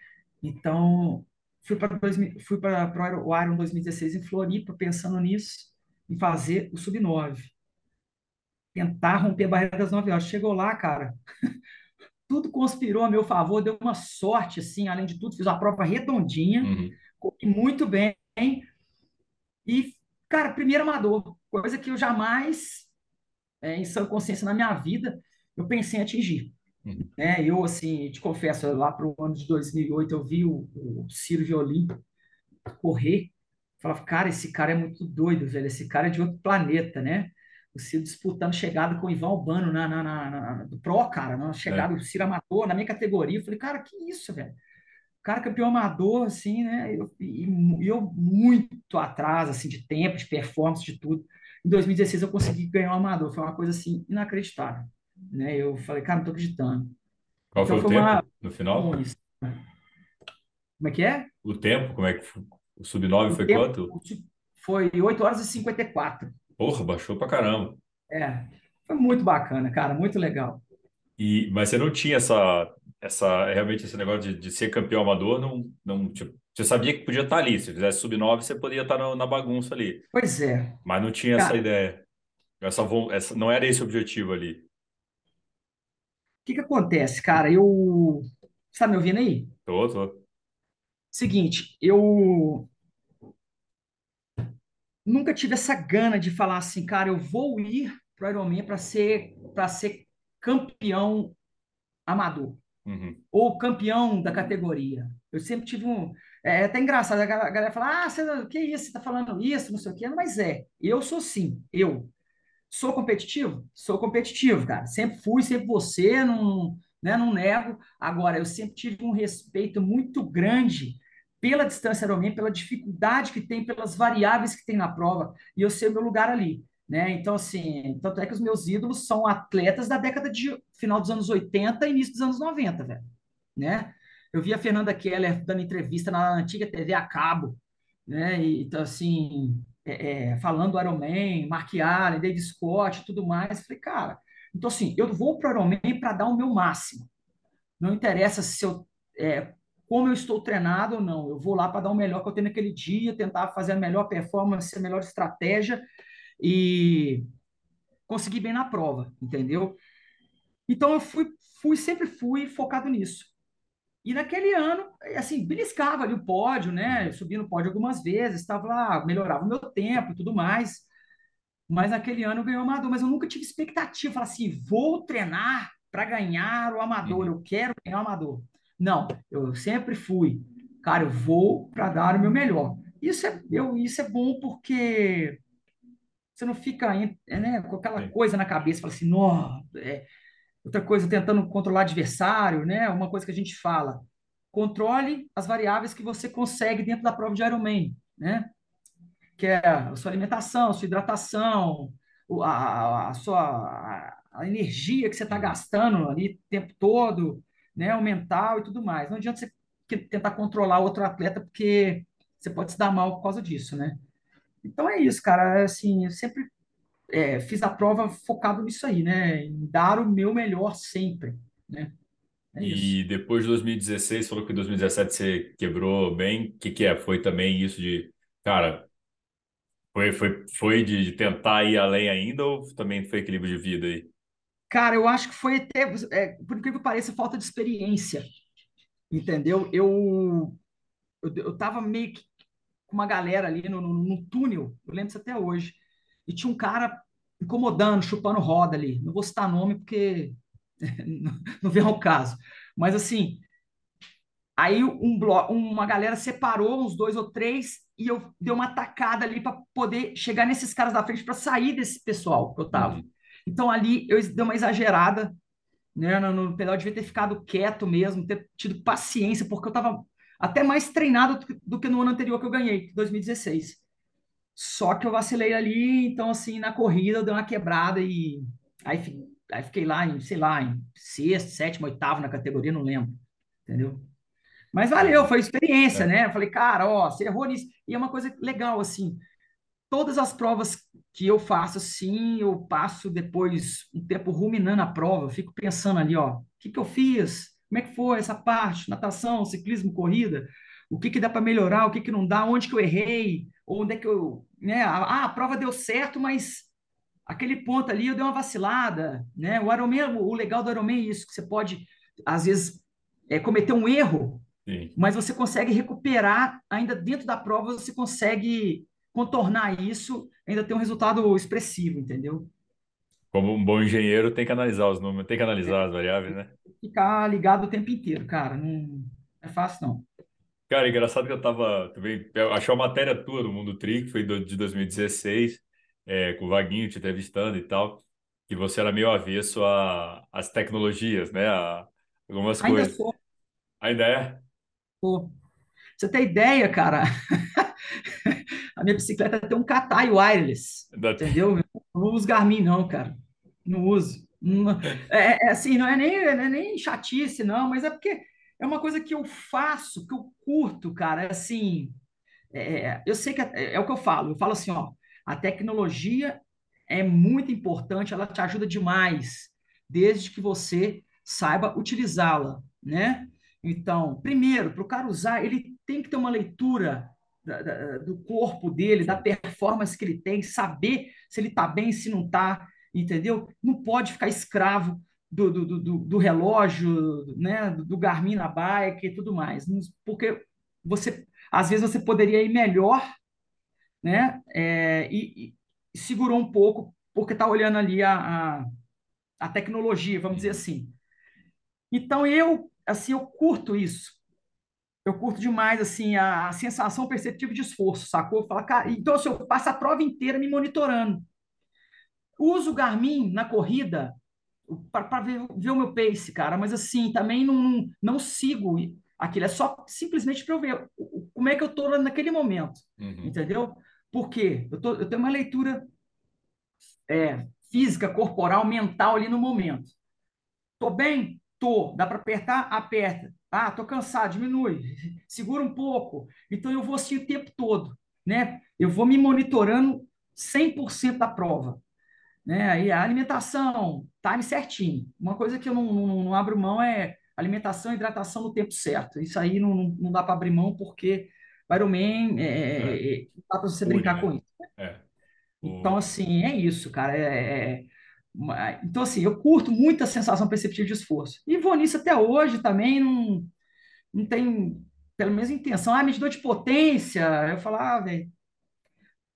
Então, fui para fui para o Iron 2016 em Floripa, pensando nisso, em fazer o sub 9, tentar romper a barreira das 9 horas. Chegou lá, cara, [laughs] tudo conspirou a meu favor, deu uma sorte, assim, além de tudo, fiz uma prova redondinha, Uhum. corri muito bem, e, cara, primeiro amador, coisa que eu jamais, é, em sã consciência na minha vida, eu pensei em atingir. Uhum. Né? Eu, assim, te confesso, lá para o ano de 2008, eu vi o, o Ciro Violim correr, falava, cara, esse cara é muito doido, velho, esse cara é de outro planeta, né? O Ciro disputando chegada com o Ivan Albano na, na, na, na- do Pro, cara, na chegada, É. o Ciro amador, na minha categoria, eu falei, cara, que isso, velho? Cara campeão amador, assim, né? Eu, e, e eu muito atrás, assim, de tempo, de performance, de tudo. Em 2016 eu consegui ganhar um amador, foi uma coisa, assim, inacreditável, né? Eu falei, cara, não tô acreditando. Qual foi Então o foi uma... tempo no final? Como é que é? O tempo, como é que foi? O sub-9 O foi tempo quanto? foi 8 horas e 54. Porra, baixou pra caramba. É, foi muito bacana, cara, muito legal. E, mas você não tinha essa, essa realmente esse negócio de, de ser campeão amador, não, não, tipo, você sabia que podia estar ali. Se fizesse sub-9, você poderia estar na, na bagunça ali. Pois é, Mas não tinha essa cara, o ideia. Essa, essa, não era esse o objetivo ali. que que acontece, cara? Eu, você tá me ouvindo aí? Tô, tô. Seguinte, eu nunca tive essa gana de falar assim, cara, eu vou ir pro Ironman para ser para ser campeão amador Uhum. ou campeão da categoria. Eu sempre tive um é é até engraçado, a galera fala: "Ah, você, que isso? Você tá falando isso, não sei o quê". Mas é, eu sou sim, eu Sou competitivo? Sou competitivo, cara. Sempre fui, sempre ser, não, né, não nego. Agora, eu sempre tive um respeito muito grande pela distância Ironman, pela dificuldade que tem, pelas variáveis que tem na prova, e eu sei o meu lugar ali, né? Então, assim, tanto é que os meus ídolos são atletas da década de final dos anos 80 e início dos anos 90, velho, né? Eu vi a Fernanda Keller dando entrevista na antiga TV a cabo, né? E, então, assim, é, é, falando do Iron Man, Mark Allen, Dave Scott tudo mais. Falei, cara, então, assim, eu vou para o Iron Man para dar o meu máximo. Não interessa se eu, é, como eu estou treinado ou não. Eu vou lá para dar o melhor que eu tenho naquele dia, tentar fazer a melhor performance, a melhor estratégia e conseguir bem na prova, entendeu? Então, eu fui, fui sempre fui focado nisso. E naquele ano, assim, beliscava ali o pódio, né? Eu Uhum. subi no pódio algumas vezes, estava lá, melhorava o meu tempo e tudo mais. Mas naquele ano eu ganhei o amador, mas eu nunca tive expectativa, falar assim, vou treinar para ganhar o amador, Uhum. eu quero ganhar o amador. Não, eu sempre fui, cara, eu vou para dar o meu melhor. Isso é, eu, isso é bom porque você não fica, né, com aquela coisa na cabeça, fala assim, não, é, Outra coisa, tentando controlar adversário, né? Uma coisa que a gente fala, controle as variáveis que você consegue dentro da prova de Ironman, né? Que é a sua alimentação, a sua hidratação, a, a sua a energia que você está gastando ali o tempo todo, né? O mental e tudo mais. Não adianta você tentar controlar outro atleta, porque você pode se dar mal por causa disso, né? Então é isso, cara. Assim, eu sempre é, fiz a prova focado nisso aí, né? Em dar o meu melhor sempre, né? É. E depois de 2016, falou que em 2017 você quebrou bem. O que que é? Foi também isso de, cara, foi, foi, foi de, de tentar ir além ainda ou também foi equilíbrio de vida aí? Cara, eu acho que foi até, é, por incrível que pareça, falta de experiência, entendeu? Eu, eu, eu tava meio que com uma galera ali no, no, no túnel, eu lembro isso até hoje, e tinha um cara incomodando, chupando roda ali. Não vou citar nome porque [laughs] não, vem ao caso. Mas assim, Aí um uma galera separou uns dois ou três e eu dei uma tacada ali para poder chegar nesses caras da frente para sair desse pessoal que eu tava. Uhum. Então ali eu dei uma exagerada, né? No, no pedal eu devia ter ficado quieto mesmo, ter tido paciência, porque eu tava até mais treinado do que, no ano anterior que eu ganhei, 2016. Só que eu vacilei ali, então assim, na corrida eu dei uma quebrada e aí, aí fiquei lá em, sei lá, em sexto, sétimo, oitavo na categoria, não lembro, entendeu? Mas valeu, foi experiência, É. né? Eu falei, cara, ó, você errou nisso. E é uma coisa legal, assim, todas as provas que eu faço, assim, eu passo depois um tempo ruminando a prova, eu fico pensando ali, ó, o que que eu fiz? Como é que foi essa parte? Natação, ciclismo, corrida? O que que dá para melhorar? O que que não dá? Onde que eu errei? Onde é que eu, né? Ah, a prova deu certo, mas aquele ponto ali eu dei uma vacilada, né? O Ironman, o legal do Ironman é isso, que você pode, às vezes, é, cometer um erro Sim. mas você consegue recuperar ainda dentro da prova, você consegue contornar isso, ainda ter um resultado expressivo, entendeu? Como um bom engenheiro tem que analisar os números, tem que analisar as variáveis, né? Ficar ligado o tempo inteiro, cara, não é fácil não. Cara, engraçado que eu tava também. Eu achei uma matéria tua do Mundo Tri, que foi de 2016, é, com o Vaguinho te entrevistando e tal, que você era meio avesso a- às tecnologias, né? A algumas Ainda coisas. sou, Ainda é? Pô, você tem ideia, cara? [laughs] A minha bicicleta tem um Katai wireless, Da- entendeu? Eu não uso Garmin, não, cara. Não uso. Não- é, é assim, não é nem, não é nem chatice, não, mas é porque é uma coisa que eu faço, que eu curto, cara. É assim, é, eu sei que é, é o que eu falo. Eu falo assim, ó, a tecnologia é muito importante, ela te ajuda demais, desde que você saiba utilizá-la, né? Então, primeiro, para o cara usar, ele tem que ter uma leitura da- da- do corpo dele, da performance que ele tem, saber se ele está bem, se não está, entendeu? Não pode ficar escravo do, do, do, do relógio, né? Do Garmin na bike e tudo mais, porque você às vezes você poderia ir melhor, né? É, e, e segurou um pouco, porque está olhando ali a, a, a tecnologia, vamos dizer assim. Então eu, assim, eu curto isso. Eu curto demais, assim, a, a sensação perceptiva de esforço, sacou? Fala, cara, então assim, eu passo a prova inteira me monitorando. Uso o Garmin na corrida para ver, ver o meu pace, cara, mas assim, também não, não, sigo aquilo, é só simplesmente para eu ver como é que eu estou naquele momento, Uhum. entendeu? Porque eu, tô, eu tenho uma leitura é, física, corporal, mental ali no momento. Tô bem? Tô. Dá para apertar? Aperta. Ah, tô cansado, diminui. Segura um pouco. Então eu vou assim o tempo todo, né? Eu vou me monitorando 100% da prova né? Aí a alimentação, time certinho. Uma coisa que eu não, não, não abro mão é alimentação e hidratação no tempo certo. Isso aí não, não, não dá para abrir mão porque Ironman é, É, é, é, não dá para você brincar com né? isso. É. Então, O... assim, é isso, cara. É, é- é então, assim, eu curto muito a sensação perceptiva de esforço. E vou nisso até hoje também, não, não tem, pelo menos, intenção. Ah, medidor de potência. Eu falo, ah, velho,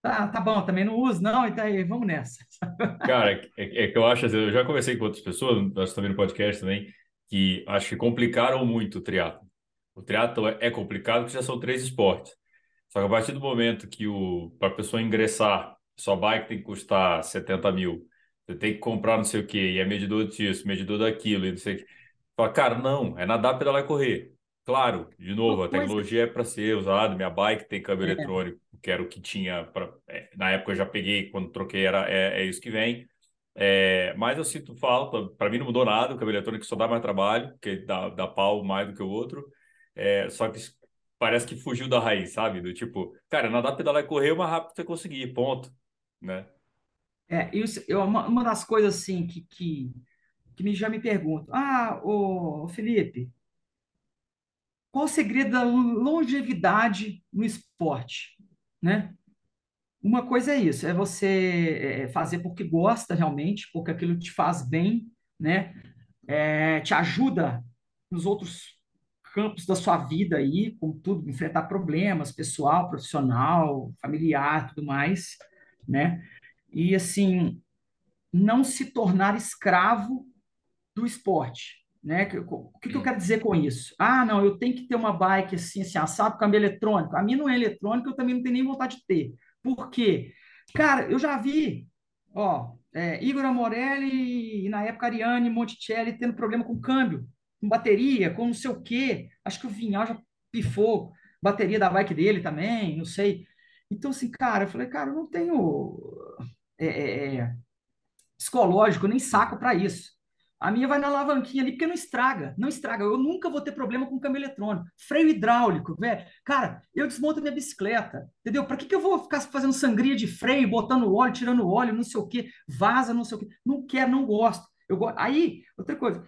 tá, tá bom, também não uso, não, então aí, vamos nessa. [laughs] Cara, é, é que eu acho, eu já conversei com outras pessoas, acho também no podcast também, que acho que complicaram muito o triatlo. O triatlo é é complicado porque já são três esportes. Só que a partir do momento que o para a pessoa ingressar, sua bike tem que custar 70 mil, você tem que comprar não sei o quê, e é medidor disso, medidor daquilo, e não sei o quê. Fala, cara, não, é nadar, pedalar e correr. Claro, de novo, a tecnologia é para ser usada, minha bike tem câmbio É, eletrônico, que era o que tinha, pra, é, na época eu já peguei, quando troquei era, é, é isso que vem. É, mas eu sinto falta, para mim não mudou nada, o câmbio eletrônico só dá mais trabalho, porque dá, dá pau mais do que o outro. É, só que parece que fugiu da raiz, sabe? Do tipo, cara, nadar, pedalar e correr é o mais rápido que você conseguir, ponto, né? É, isso, eu, uma, uma das coisas assim que, que, que me, já me pergunto, ah, ô, Felipe, qual o segredo da longevidade no esporte, né? Uma coisa é isso, é você é, fazer porque gosta realmente, porque aquilo te faz bem, né? É, te ajuda nos outros campos da sua vida aí, com tudo, enfrentar problemas pessoal, profissional, familiar, tudo mais, né? E assim, não se tornar escravo do esporte. Né? O que, que eu quero dizer com isso? Ah, não, eu tenho que ter uma bike assim, assim, assado, câmbio eletrônico. A minha não é eletrônica, eu também não tenho nem vontade de ter. Por quê? Cara, eu já vi, ó, é, Igor Amorelli e na época Ariane Monticelli tendo problema com câmbio, com bateria, com não sei o quê. Acho que o Vinhal já pifou bateria da bike dele também, não sei. Então, assim, cara, eu falei, cara, eu não tenho é, é, é, psicológico, nem saco para isso. A minha vai na alavanquinha ali porque não estraga, não estraga. Eu nunca vou ter problema com câmbio eletrônico. Freio hidráulico, velho. Cara, eu desmonto minha bicicleta, entendeu? Para que, que eu vou ficar fazendo sangria de freio, botando óleo, tirando óleo, não sei o quê, vaza, não sei o quê. Não quero, não gosto. Eu go... Aí, outra coisa,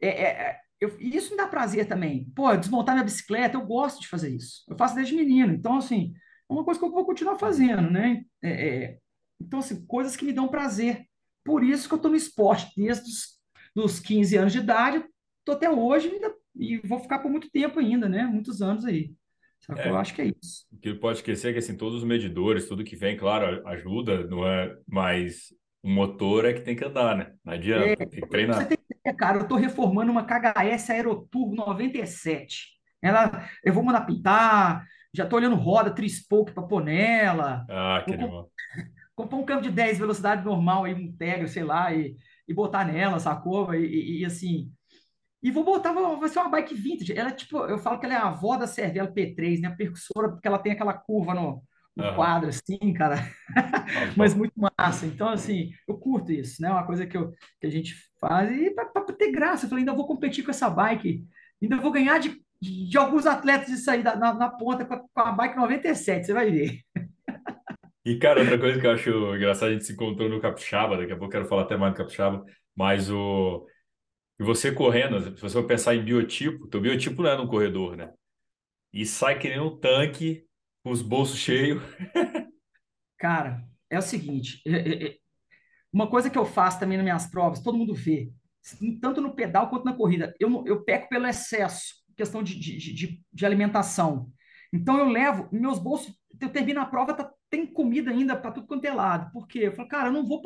é, é, é, eu, isso me dá prazer também. Pô, desmontar minha bicicleta, eu gosto de fazer isso. Eu faço desde menino. Então, assim, é uma coisa que eu vou continuar fazendo, né? É, é, então, assim, coisas que me dão prazer. Por isso que eu estou no esporte desde os dos 15 anos de idade, estou até hoje ainda, e vou ficar por muito tempo ainda, né? Muitos anos aí. Sacou? Eu É, acho que é isso. o que pode esquecer é que assim, todos os medidores, tudo que vem, claro, ajuda, não é? Mas o motor é que tem que andar, né? Não adianta, tem que Você treinar. tem ideia, cara, eu estou reformando uma KHS Aeroturbo 97. Ela, eu vou mandar pintar, já estou olhando roda, trispoke para pôr nela. Ah, que Vou animal. Comprar um câmbio de 10 velocidade normal aí, um Tegra, sei lá, e, e botar nela, sacou? E, e, e, assim, E vou botar, vai ser uma bike vintage. Ela é tipo, eu falo que ela é a avó da Cervelo P3, né? A percussora, porque ela tem aquela curva no, no quadro, assim, cara. [laughs] Mas muito massa. Então, assim, eu curto isso, né? Uma coisa que, eu, que a gente faz. E para ter graça, eu falei, ainda vou competir com essa bike. Ainda vou ganhar de, de alguns atletas isso aí na, na ponta com a, com a bike 97, você vai ver. [laughs] E, cara, outra coisa que eu acho engraçado, a gente se encontrou no Capixaba, daqui a pouco quero falar até mais do Capixaba, mas o... E você correndo, se você for pensar em biotipo, teu biotipo não é no corredor, né? E sai que nem um tanque, com os bolsos cheios. [laughs] Cara, é o seguinte, é- é- é- uma coisa que eu faço também nas minhas provas, todo mundo vê, tanto no pedal quanto na corrida, eu, eu peco pelo excesso, questão de, de, de, de alimentação. Então eu levo, meus bolsos, eu termino a prova, tá, tem comida ainda para tudo quanto é lado. Por quê? Eu falo, cara, eu não vou,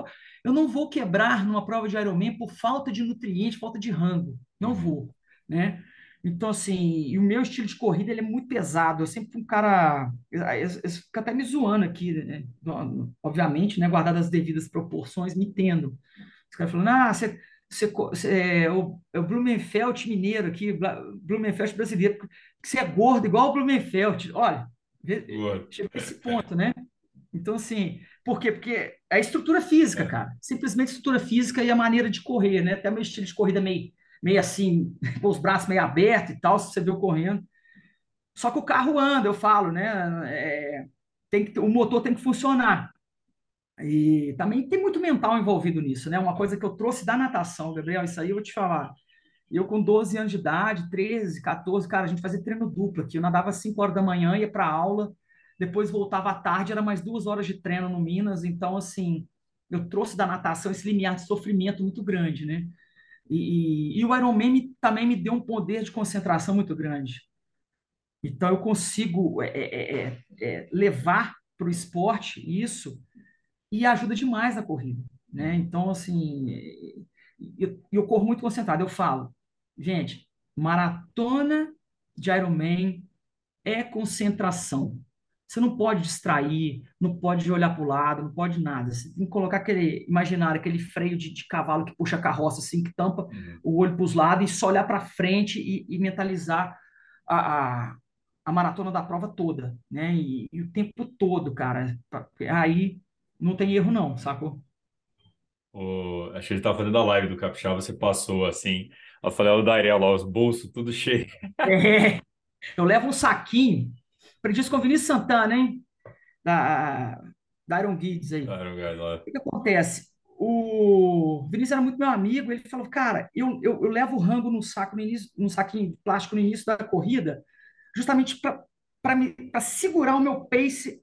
eu não vou quebrar numa prova de Ironman por falta de nutriente, falta de rango. Não Uhum. vou, né? Então, assim, e o meu estilo de corrida, ele é muito pesado. Eu sempre fui um cara... Eles ficam até me zoando aqui, né? Obviamente, né? Guardado as devidas proporções, me entendo. Os caras falando, ah, você... Você, você- é, o, é o Blumenfeld mineiro aqui, Blumenfeld brasileiro, que você é gordo igual o Blumenfeld. Olha, a esse ponto, né? Então, assim, por quê? Porque é a estrutura física, É. cara. Simplesmente estrutura física e a maneira de correr, né? Até meu estilo de corrida meio, meio assim, [laughs] com os braços meio abertos e tal, se você viu correndo. Só que o carro anda, eu falo, né? É, tem que, o motor tem que funcionar. E também tem muito mental envolvido nisso, né? Uma coisa que eu trouxe da natação, Gabriel, isso aí eu vou te falar. Eu com 12 anos de idade, 13, 14, cara, a gente fazia treino duplo aqui. Eu nadava às 5 horas da manhã, ia para aula, depois voltava à tarde, era mais duas horas de treino no Minas. Então, assim, eu trouxe da natação esse limiar de sofrimento muito grande, né? E, e, e o Ironman me, também me deu um poder de concentração muito grande. Então, eu consigo é, é, é, é, levar para o esporte isso e ajuda demais na corrida, né? Então, assim, eu, eu corro muito concentrado. Eu falo, gente, maratona de Ironman é concentração. Você não pode distrair, não pode olhar para o lado, não pode nada. Você tem que colocar aquele, imaginar aquele freio de, de cavalo que puxa a carroça assim, que tampa Uhum. o olho para os lados e só olhar para frente e, e mentalizar a, a, a maratona da prova toda, né? E, e o tempo todo, cara. Aí não tem erro não, sacou? O... Acho que ele tava fazendo a live do Capixaba, você passou assim. Eu falei, olha o Dairel lá, os bolsos tudo [laughs] cheio. É, eu levo um saquinho, aprendi isso com o Vinícius Santana, hein? Da, da Iron Guides aí. O que que acontece? O Vinícius era muito meu amigo, ele falou, cara, eu, eu, eu levo o rango num saco no início, num saquinho de plástico no início da corrida, justamente para segurar o meu pace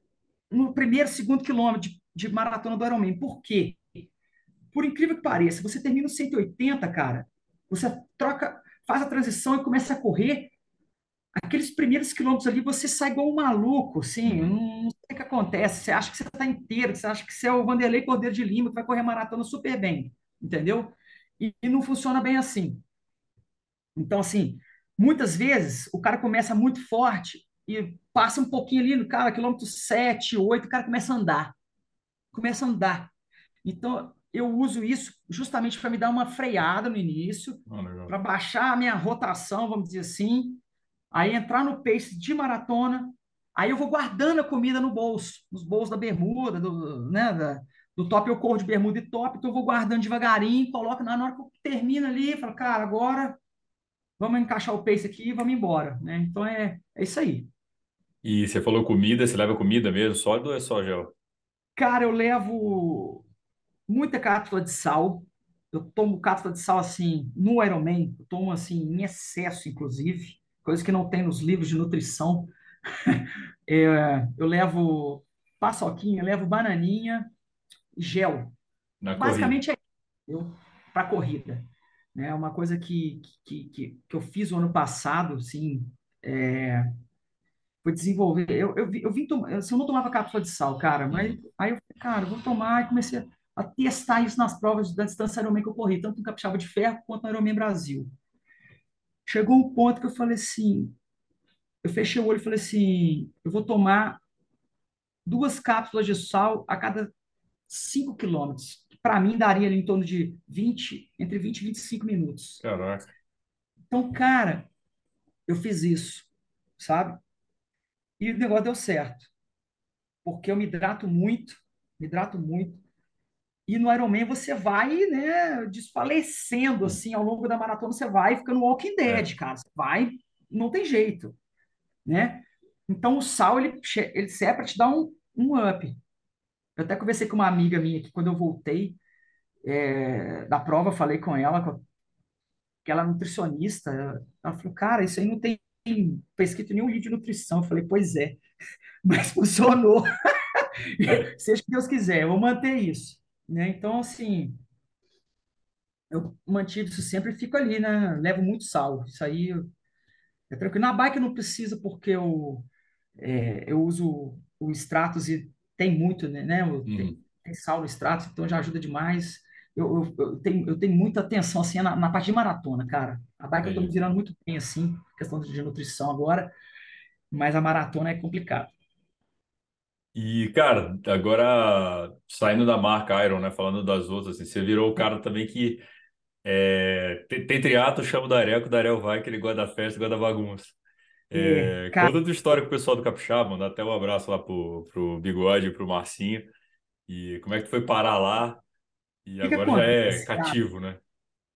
no primeiro, segundo quilômetro de, de maratona do Ironman. Por quê? Por incrível que pareça, você termina os 180, cara, você troca, faz a transição e começa a correr, aqueles primeiros quilômetros ali, você sai igual um maluco, assim, não sei o que acontece, você acha que você está inteiro, você acha que você é o Vanderlei Cordeiro de Lima, que vai correr maratona super bem, entendeu? E, e não funciona bem assim. Então, assim, muitas vezes o cara começa muito forte e passa um pouquinho ali no cara, quilômetro 7, 8, o cara começa a andar, começa a andar. Então, eu uso isso justamente para me dar uma freada no início, Ah, para baixar a minha rotação, vamos dizer assim, aí entrar no pace de maratona, aí eu vou guardando a comida no bolso, nos bolsos da bermuda, do, né, da, do top eu corro de bermuda e top, então eu vou guardando devagarinho, coloco na hora que eu termino ali, falo, cara, agora vamos encaixar o pace aqui e vamos embora, né? Então é, é isso aí. E você falou comida, você leva comida mesmo, sólido ou é só gel? Cara, eu levo muita cápsula de sal, eu tomo cápsula de sal assim, no Ironman, eu tomo assim em excesso, inclusive, coisa que não tem nos livros de nutrição. [laughs] É, eu levo paçoquinha, levo bananinha, gel. Na corrida. Basicamente é isso para corrida. Né? É uma coisa que, que, que, que eu fiz o ano passado, assim, é, foi desenvolver. Eu, eu, eu vim tomar, assim, eu não tomava cápsula de sal, cara, mas Uhum. aí eu falei, cara, eu vou tomar e comecei a testar isso nas provas da distância Ironman que eu corri, tanto no Capixaba de Ferro quanto no Ironman Brasil. Chegou um ponto que eu falei assim, eu fechei o olho e falei assim, eu vou tomar duas cápsulas de sal a cada 5 quilômetros. Para mim, daria ali em torno de 20, entre 20 e 25 minutos. Caraca. Então, cara, eu fiz isso, sabe? E o negócio deu certo, porque eu me hidrato muito, me hidrato muito. E no Ironman você vai, né, desfalecendo assim ao longo da maratona, você vai ficando Walking É. Dead, cara. Você vai, não tem jeito, né? Então o sal ele, ele serve para te dar um, um up. Eu até conversei com uma amiga minha que quando eu voltei é, da prova, falei com ela que ela é nutricionista. Ela falou, cara, isso aí não tem em nenhum livro de nutrição. Eu falei, pois é, [laughs] mas funcionou. [laughs] Seja o que Deus quiser, eu vou manter isso, né? Então, assim, eu mantive isso sempre e fico ali, né? Levo muito sal. Isso aí é tranquilo. Na bike não precisa, porque eu, é, eu uso o Stratos e tem muito, né? né? Eu- Tem, Uhum. tem sal no Stratos, então já ajuda demais. Eu, eu, eu tenho, eu tenho muita atenção, assim, na, na parte de maratona, cara. A bike eu tô me virando muito bem, assim, questão de nutrição agora, mas a maratona é complicado. E, cara, agora saindo da marca Iron, né? Falando das outras, assim, você virou o cara também que é, tem, tem triatlo, chama o Darel, que o Darel vai, que ele gosta da festa, gosta da bagunça. É, cara, conta a tua história com o pessoal do Capixaba, manda até um abraço lá pro, pro Bigode e pro Marcinho. E como é que tu foi parar lá? E que que agora já é cara? cativo, né?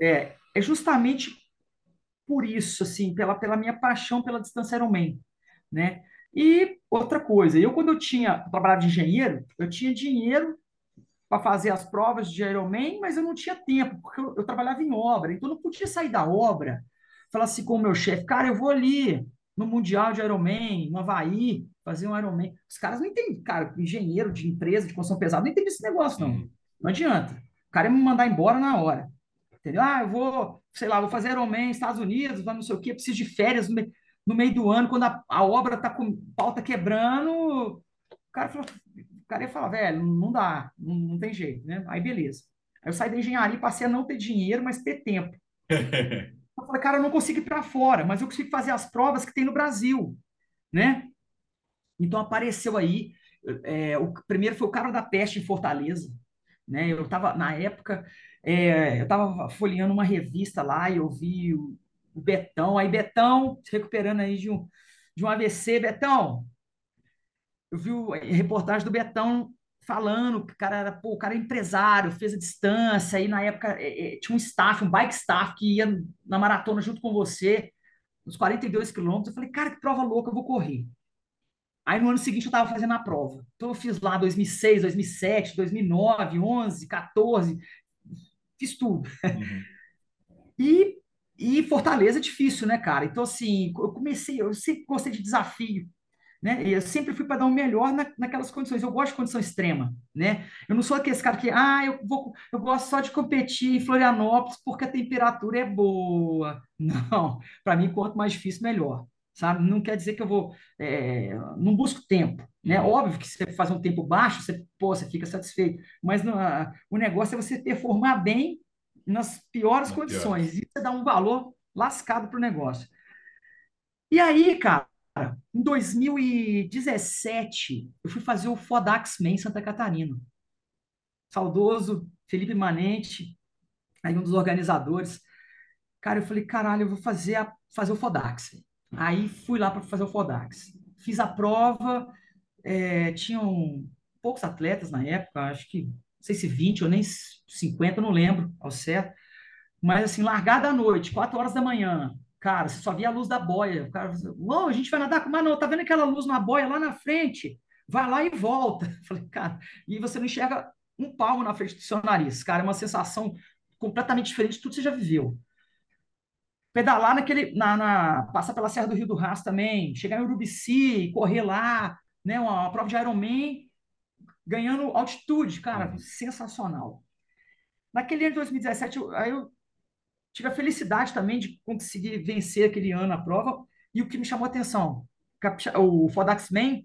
É, é justamente por isso, assim, pela, pela minha paixão pela distância Ironman, né? E outra coisa, eu quando eu tinha, eu trabalhava de engenheiro, eu tinha dinheiro para fazer as provas de Ironman, mas eu não tinha tempo, porque eu, eu trabalhava em obra, então eu não podia sair da obra, falar assim com o meu chefe, cara, eu vou ali no Mundial de Ironman, no Havaí, fazer um Ironman. Os caras não entendem, cara, engenheiro de empresa de construção pesada, não entende esse negócio, não. Não adianta. O cara ia me mandar embora na hora. Entendeu? Ah, eu vou, sei lá, vou fazer Ironman nos Estados Unidos, não sei o quê, preciso de férias no, no meio do ano, quando a, a obra tá com o pau tá quebrando, o cara falou, o cara ia falar, velho, não dá, não, não tem jeito, né? Aí beleza. Aí eu saí da engenharia e passei a não ter dinheiro, mas ter tempo. [laughs] Eu falei, cara, eu não consigo ir para fora, mas eu consigo fazer as provas que tem no Brasil, né? Então apareceu aí, é, o primeiro foi o cara da peste em Fortaleza, né? Eu estava na época, é, eu estava folheando uma revista lá e eu vi o, o Betão, aí Betão se recuperando aí de um de um AVC, Betão, eu vi o- a reportagem do Betão falando que o cara era, pô, o cara é empresário, fez a distância, aí na época é, é, tinha um staff, um bike staff que ia na maratona junto com você, uns 42 quilômetros. Eu falei, cara, que prova louca, eu vou correr. Aí no ano seguinte eu estava fazendo a prova. Então eu fiz lá 2006, 2007, 2009, 11, 14, fiz tudo. Uhum. [laughs] E, e Fortaleza é difícil, né, cara? Então, assim, eu comecei, eu sempre gostei de desafio, né? E eu sempre fui para dar o melhor na, naquelas condições. Eu gosto de condição extrema, né? Eu não sou aquele cara que, ah, eu vou, eu gosto só de competir em Florianópolis porque a temperatura é boa. [laughs] Não, para mim, quanto mais difícil, melhor. Sabe? Não quer dizer que eu vou, é, não busco tempo, né? Uhum. Óbvio que se você faz um tempo baixo, você, pô, você fica satisfeito, mas não, a- o negócio é você performar bem nas piores condições e você dá um valor lascado para o negócio. E aí, cara, em 2017, eu fui fazer o Fodax Man em Santa Catarina. Saudoso Felipe Manente, aí um dos organizadores. Cara, eu falei, caralho, eu vou fazer, a, fazer o Fodax. Aí fui lá para fazer o Fodax. Fiz a prova, é, tinham poucos atletas na época, acho que, sei se 20 ou nem 50, eu não lembro ao certo. Mas assim, largada à noite, 4 horas da manhã. Cara, você só via a luz da boia. O cara, Uou, a gente vai nadar com. Mas não, tá vendo aquela luz na boia lá na frente? Vai lá e volta. [laughs] Falei, cara, e você não enxerga um palmo na frente do seu nariz. Cara, é uma sensação completamente diferente de tudo que você já viveu. Pedalar naquele. Na, na, passar pela Serra do Rio do Rastro também, chegar em Urubici, correr lá, né? Uma, uma prova de Ironman, ganhando altitude, cara, Uhum. sensacional. Naquele ano de 2017, eu- aí eu tive a felicidade também de conseguir vencer aquele ano a prova. E o que me chamou a atenção, o Fodax Man,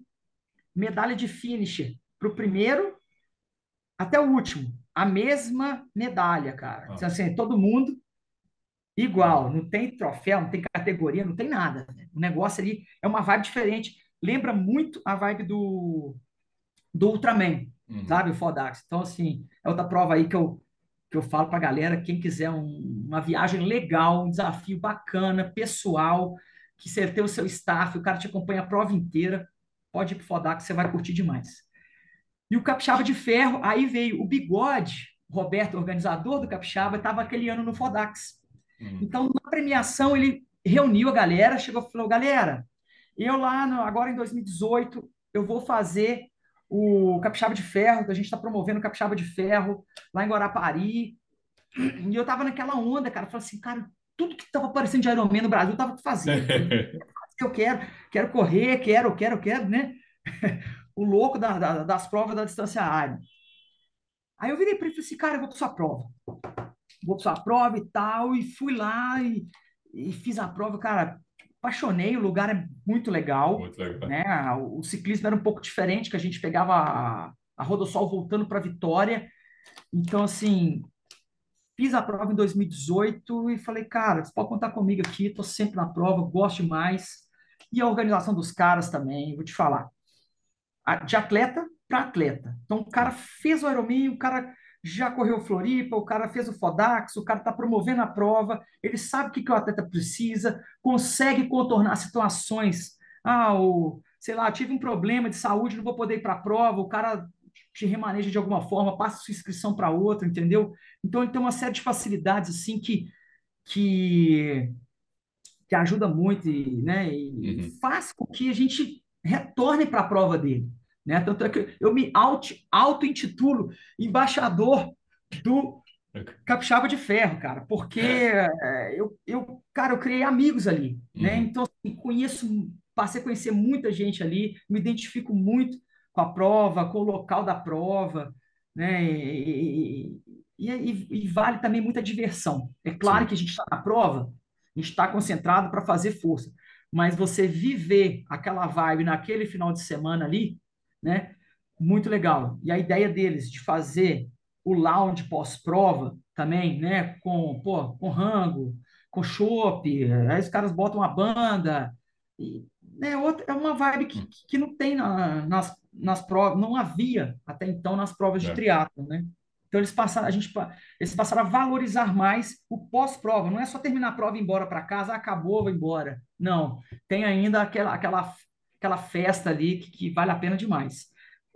medalha de finisher para o primeiro até o último. A mesma medalha, cara. Ah, assim, todo mundo igual. Não tem troféu, não tem categoria, não tem nada. O negócio ali é uma vibe diferente. Lembra muito a vibe do, do Ultraman, uhum. sabe? O Fodax. Então, assim, é outra prova aí que eu que eu falo para a galera, quem quiser um, uma viagem legal, um desafio bacana, pessoal, que você tem o seu staff, o cara te acompanha a prova inteira, pode ir para o Fodac, você vai curtir demais. E o Capixaba de Ferro, aí veio o Bigode, Roberto, organizador do Capixaba, estava aquele ano no Fodax. Uhum. Então, na premiação, ele reuniu a galera, chegou e falou: galera, eu lá, no, agora em 2018, eu vou fazer o Capixaba de Ferro, a gente está promovendo o Capixaba de Ferro lá em Guarapari. E eu tava naquela onda, cara, falei assim, cara, tudo que estava aparecendo de Ironman no Brasil, eu tava fazendo. [laughs] eu quero, quero correr, quero, quero, quero, né? [laughs] o louco da, da, das provas da distância área. Aí eu virei para ele e falei assim, cara, eu vou para sua prova. Vou para sua prova e tal, e fui lá e, e fiz a prova, cara, apaixonei, o lugar é muito legal. Muito legal. Né? O, o ciclismo era um pouco diferente, que a gente pegava a, a Rodossol voltando para Vitória. Então, assim, fiz a prova em 2018 e falei, cara, você pode contar comigo aqui, estou sempre na prova, gosto demais. E a organização dos caras também, vou te falar de atleta para atleta. Então, o cara fez o Ironman, o cara já correu Floripa, o cara fez o Fodax, o cara está promovendo a prova, ele sabe o que, que o atleta precisa, consegue contornar situações. Ah, o, sei lá, tive um problema de saúde, não vou poder ir para a prova, o cara te remaneja de alguma forma, passa sua inscrição para outra, entendeu? Então ele tem uma série de facilidades assim que que, que ajuda muito e, né, e uhum. faz com que a gente retorne para a prova dele. Né? Tanto é que eu me auto-intitulo embaixador do Capixaba de Ferro, cara, porque é, eu, eu, cara, eu criei amigos ali, né? Uhum. Então, assim, conheço, passei a conhecer muita gente ali, me identifico muito com a prova, com o local da prova, né? E, e, e, e vale também muita diversão. É claro Sim. que a gente está na prova, a gente está concentrado para fazer força, mas você viver aquela vibe naquele final de semana ali, né? Muito legal. E a ideia deles de fazer o lounge pós-prova também, né? Com, pô, com rango, com chopp, aí os caras botam uma banda. E, né, outra, é uma vibe que, que não tem na, nas, nas provas, não havia até então nas provas de é. triatlo, né? Então eles passaram, a gente, eles passaram a valorizar mais o pós-prova. Não é só terminar a prova e ir embora para casa, acabou, vou embora. Não, tem ainda aquela, aquela, aquela festa ali que, que vale a pena demais.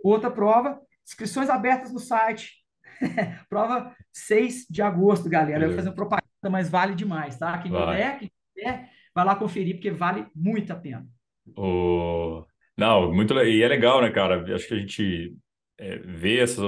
Outra prova, inscrições abertas no site. [laughs] prova 6 de agosto, galera. Eu vou fazer uma propaganda, mas vale demais, tá? Quem puder, quem quiser, vai lá conferir, porque vale muito a pena. Oh... Não, muito e é legal, né, cara? Acho que a gente é, ver essas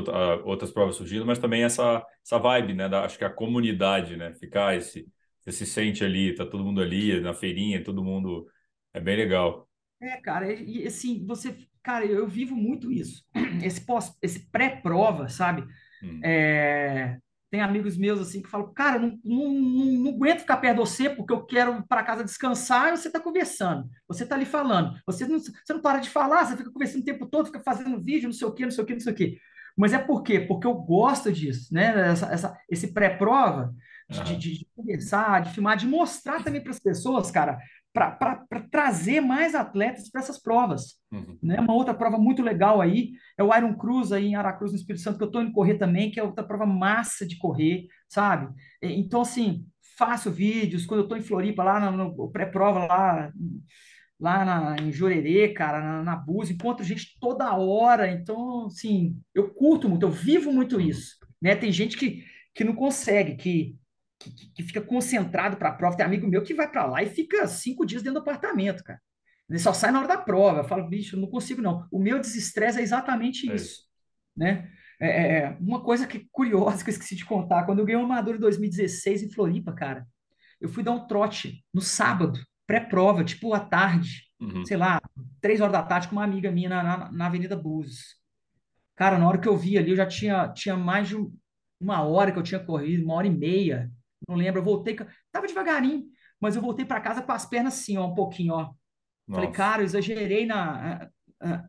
outras provas surgindo, mas também essa, essa vibe, né? Da, acho que a comunidade, né? Ficar esse, você se sente ali, tá todo mundo ali na feirinha, todo mundo é bem legal. É, cara, e assim, você, cara, eu vivo muito isso. [clears throat] Esse pós, esse pré-prova, sabe? Hum. É, tem amigos meus assim que falam, cara, não, não, não, não aguento ficar perto de você porque eu quero para casa descansar e você está conversando, você está ali falando, você não, você não para de falar, você fica conversando o tempo todo, fica fazendo vídeo, não sei o quê, não sei o quê, não sei o quê. Mas é por quê? Porque eu gosto disso, né? Essa, essa esse pré-prova, de, de, de, conversar, de filmar, de mostrar também para as pessoas, cara, para trazer mais atletas para essas provas. Uhum. Né? Uma outra prova muito legal aí é o Iron Cruz aí em Aracruz, no Espírito Santo, que eu estou indo correr também, que é outra prova massa de correr, sabe? Então, assim, faço vídeos, quando eu estou em Floripa, lá no, pré-prova, lá, lá na, em Jurerê, cara, na, na encontro gente toda hora, então, assim, eu curto muito, eu vivo muito uhum. isso, né? Tem gente que, que não consegue, que que, que fica concentrado para a prova. Tem amigo meu que vai para lá e fica cinco dias dentro do apartamento, cara. Ele só sai na hora da prova. Eu falo, bicho, não consigo não. O meu desestresse é exatamente é. isso, né? É, é, é, uma coisa que curiosa [laughs] que eu esqueci de contar. Quando eu ganhei o Amador em 2016 em Floripa, cara, eu fui dar um trote no sábado, pré-prova, tipo à tarde, uhum. sei lá, três horas da tarde, com uma amiga minha na, na, na Avenida Búzios. Cara, na hora que eu vi ali, eu já tinha, tinha mais de uma hora que eu tinha corrido, uma hora e meia não lembro, eu voltei, tava devagarinho, mas eu voltei para casa com as pernas assim, ó, um pouquinho, ó. Nossa. Falei, cara, eu exagerei na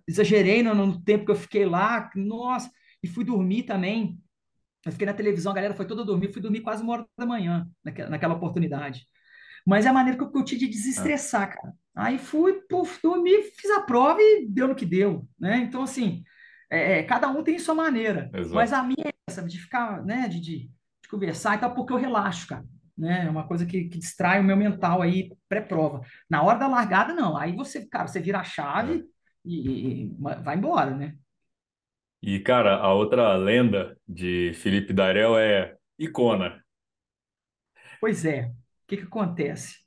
exagerei no, no, tempo que eu fiquei lá, nossa, e fui dormir também. Eu fiquei na televisão, a galera foi toda dormir, fui dormir quase uma hora da manhã naquela, naquela oportunidade. Mas é a maneira que eu curti de desestressar, é. cara. Aí fui, puf, dormi, fiz a prova e deu no que deu, né? Então, assim, é, é cada um tem sua maneira. Exato. Mas a minha é essa, de ficar, né, de, de conversar e tal, porque eu relaxo, cara. Né? É uma coisa que, que distrai o meu mental aí pré-prova. Na hora da largada, não. Aí você, cara, você vira a chave e, e vai embora, né? E, cara, a outra lenda de Felipe Darel é Icona. Pois é. O que que acontece?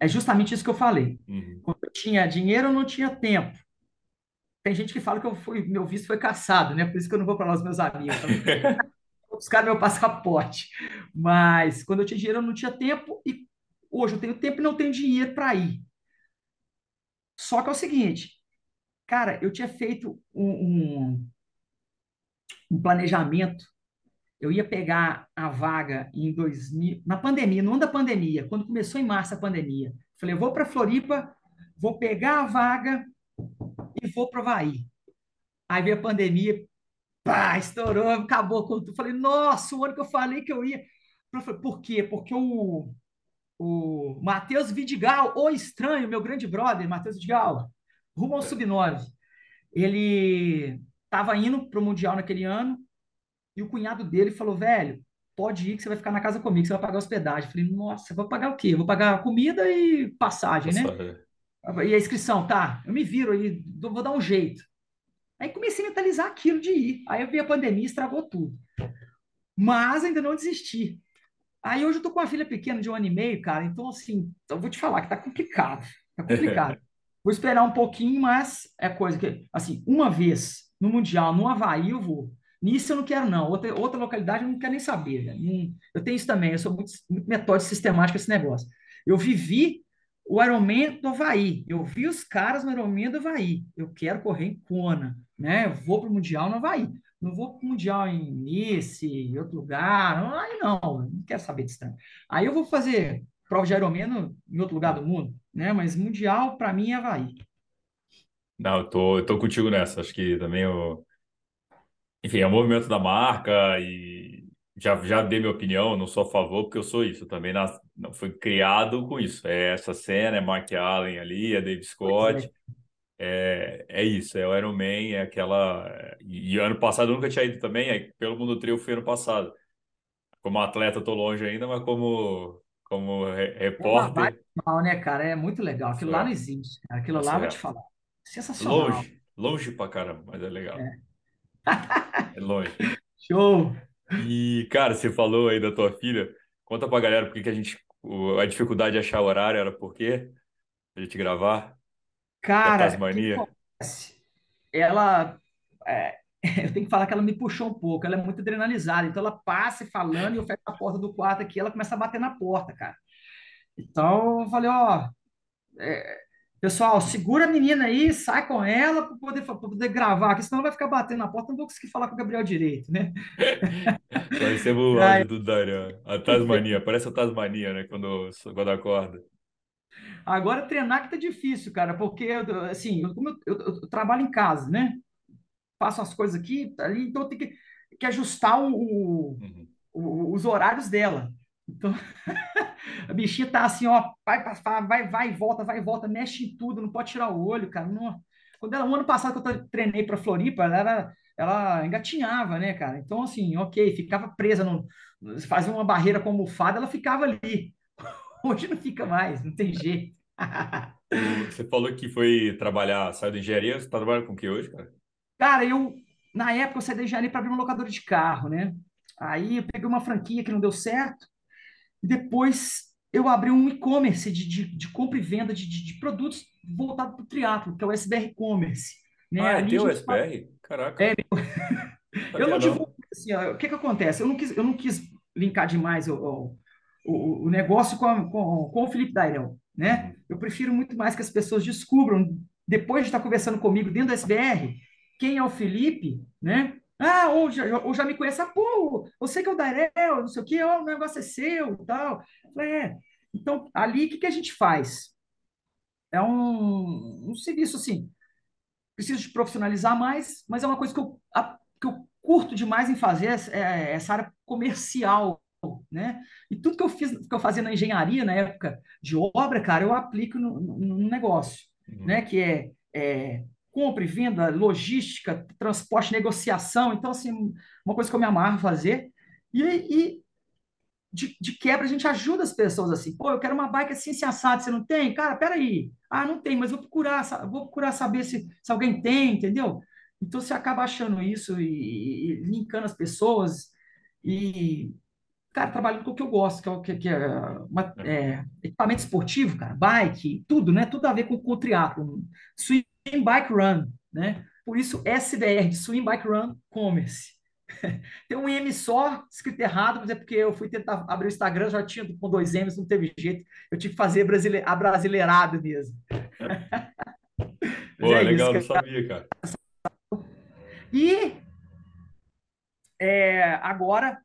É justamente isso que eu falei. Uhum. Quando eu tinha dinheiro, eu não tinha tempo. Tem gente que fala que eu fui, meu visto foi caçado, né? Por isso que eu não vou para lá os meus amigos. [laughs] Buscar meu passaporte. Mas quando eu tinha dinheiro, eu não tinha tempo. E hoje eu tenho tempo e não tenho dinheiro para ir. Só que é o seguinte, cara, eu tinha feito um, um, um planejamento. Eu ia pegar a vaga em 2000, na pandemia, no ano da pandemia, quando começou em março a pandemia. Falei, eu vou para Floripa, vou pegar a vaga e vou para o Havaí. Aí veio a pandemia, pá, estourou, acabou com tudo. Falei, nossa, o ano que eu falei que eu ia. Eu falei, por quê? Porque o, o Matheus Vidigal, o estranho, meu grande brother, Matheus Vidigal, rumo ao Sub-9. Ele estava indo para o Mundial naquele ano e o cunhado dele falou, velho, pode ir que você vai ficar na casa comigo, você vai pagar hospedagem. Eu falei, nossa, vou pagar o quê? Vou pagar comida e passagem, né? Nossa, E a inscrição, tá, eu me viro aí, vou dar um jeito. Aí comecei a mentalizar aquilo de ir. Aí veio a pandemia, estragou tudo. Mas ainda não desisti. Aí hoje eu tô com uma filha pequena de um ano e meio, cara. Então, assim, eu vou te falar que tá complicado. Tá [laughs] complicado. Vou esperar um pouquinho, mas é coisa que, assim, uma vez no Mundial, no Havaí, eu vou. Nisso eu não quero, não. Outra, outra localidade eu não quero nem saber. Não- eu tenho isso também, eu sou muito, muito metódico, sistemático esse negócio. Eu vivi o Ironman do Havaí. Eu vi os caras no Ironman do Havaí. Eu quero correr em Kona, né? Eu vou para o Mundial no Havaí. Não vou para o Mundial em Nice, em outro lugar. Não, Aí não, eu não quero saber disso. Aí eu vou fazer prova de Ironman em outro lugar do mundo, né? Mas Mundial, para mim, é Havaí. Não, eu tô, eu tô contigo nessa. Acho que também o. Enfim, é o movimento da marca e já, já dei minha opinião, não sou a favor, porque eu sou isso. Eu também nas, não fui criado com isso. É essa cena, é Mark Allen ali, é Dave Pois Scott. é. É, é isso, é o Iron Man, é aquela. E, e ano passado eu nunca tinha ido também, aí pelo Mundo Trio fui ano passado. Como atleta, tô longe ainda, mas como, como re- É repórter, mal, né, cara? É muito legal. Aquilo lá não é, existe. cara. Aquilo é lá, vou te falar. Sensacional. Longe, longe pra caramba, mas é legal. É. É longe. [laughs] Show! E, cara, você falou aí da tua filha. Conta pra galera por que a gente. o- A dificuldade de achar horário era por quê? A gente gravar? Cara, Tasmania? Ela, é, [laughs] eu tenho que falar que ela me puxou um pouco. Ela é muito adrenalizada. Então ela passa falando e eu fecho a porta do quarto aqui, ela começa a bater na porta, cara. Então eu falei, ó, é, pessoal, segura a menina aí, sai com ela para poder, pra poder gravar, porque senão ela vai ficar batendo na porta, não vou conseguir falar com o Gabriel direito, né? Só recebo o [laughs] áudio do Darian. A Tasmania, parece a Tasmania, né? Quando, quando acorda. Agora treinar que tá difícil, cara, porque assim, eu, como eu, eu- eu trabalho em casa, né? Faço as coisas aqui, ali, então eu tenho que, que ajustar o, o- Uhum. o- os horários dela. Então, [laughs] a bichinha tá assim, ó, vai, vai, vai, volta, vai volta, mexe em tudo, não pode tirar o olho, cara. Não... Quando ela, o ano passado que eu treinei para Floripa, ela era, ela engatinhava, né, cara? Então, assim, ok, ficava presa, no, fazia uma barreira com almofada, ela ficava ali. [laughs] Hoje não fica mais, não tem jeito. [laughs] Você falou que foi trabalhar, saiu da engenharia, você tá trabalhando com o que hoje, cara? Cara, eu, na época, eu saí da engenharia para abrir uma locadora de carro, né? Aí eu peguei uma franquia que não deu certo, e depois eu abri um e-commerce de, de, de compra e venda de, de, de produtos voltado para o triatlo, que é o SBR Commerce. Né? Ah, é Ali a teu gente faz- SPR? Caraca, é, [laughs] eu sabia não divulgo, assim, ó, o que que acontece? Eu não quis, eu não quis linkar demais o, o, o, negócio com, a- com, com o Felipe Dairel, né? Uhum. Eu prefiro muito mais que as pessoas descubram, depois de estar conversando comigo dentro do SBR, quem é o Felipe, né? Ah, ou já, ou já me conhece, ah, pô, você que é o Dairel, não sei o quê, ó, o negócio é seu e tal. Eu é. Então, ali, o que que a gente faz? É um, um serviço, assim, preciso de profissionalizar mais, mas é uma coisa que eu, a- que eu curto demais em fazer, é essa área comercial, né? E tudo que eu fiz, que eu fazia na engenharia, na época de obra, cara, eu aplico no, no, no negócio, Uhum. né? Que é, é compra e venda, logística, transporte, negociação. Então, assim, uma coisa que eu me amarro fazer. E, e de, de quebra, a gente ajuda as pessoas assim. Pô, eu quero uma bike assim, assim assado, você não tem? Cara, peraí. Ah, não tem, mas vou procurar, vou procurar saber se, se alguém tem, entendeu? Então você acaba achando isso e, e linkando as pessoas e, cara, trabalhando com o que eu gosto, que é, que, que é, uma, é, equipamento esportivo, cara, bike, tudo, né? Tudo a ver com, com o triatlo. Swim Bike Run, né? Por isso, SBR, de Swim Bike Run Commerce. [laughs] Tem um M só escrito errado, mas é porque eu fui tentar abrir o Instagram, já tinha com dois M's, não teve jeito. Eu tive que fazer brasile... a brasileirada mesmo. [laughs] Pô, é legal, isso, não sabia, cara. E é, agora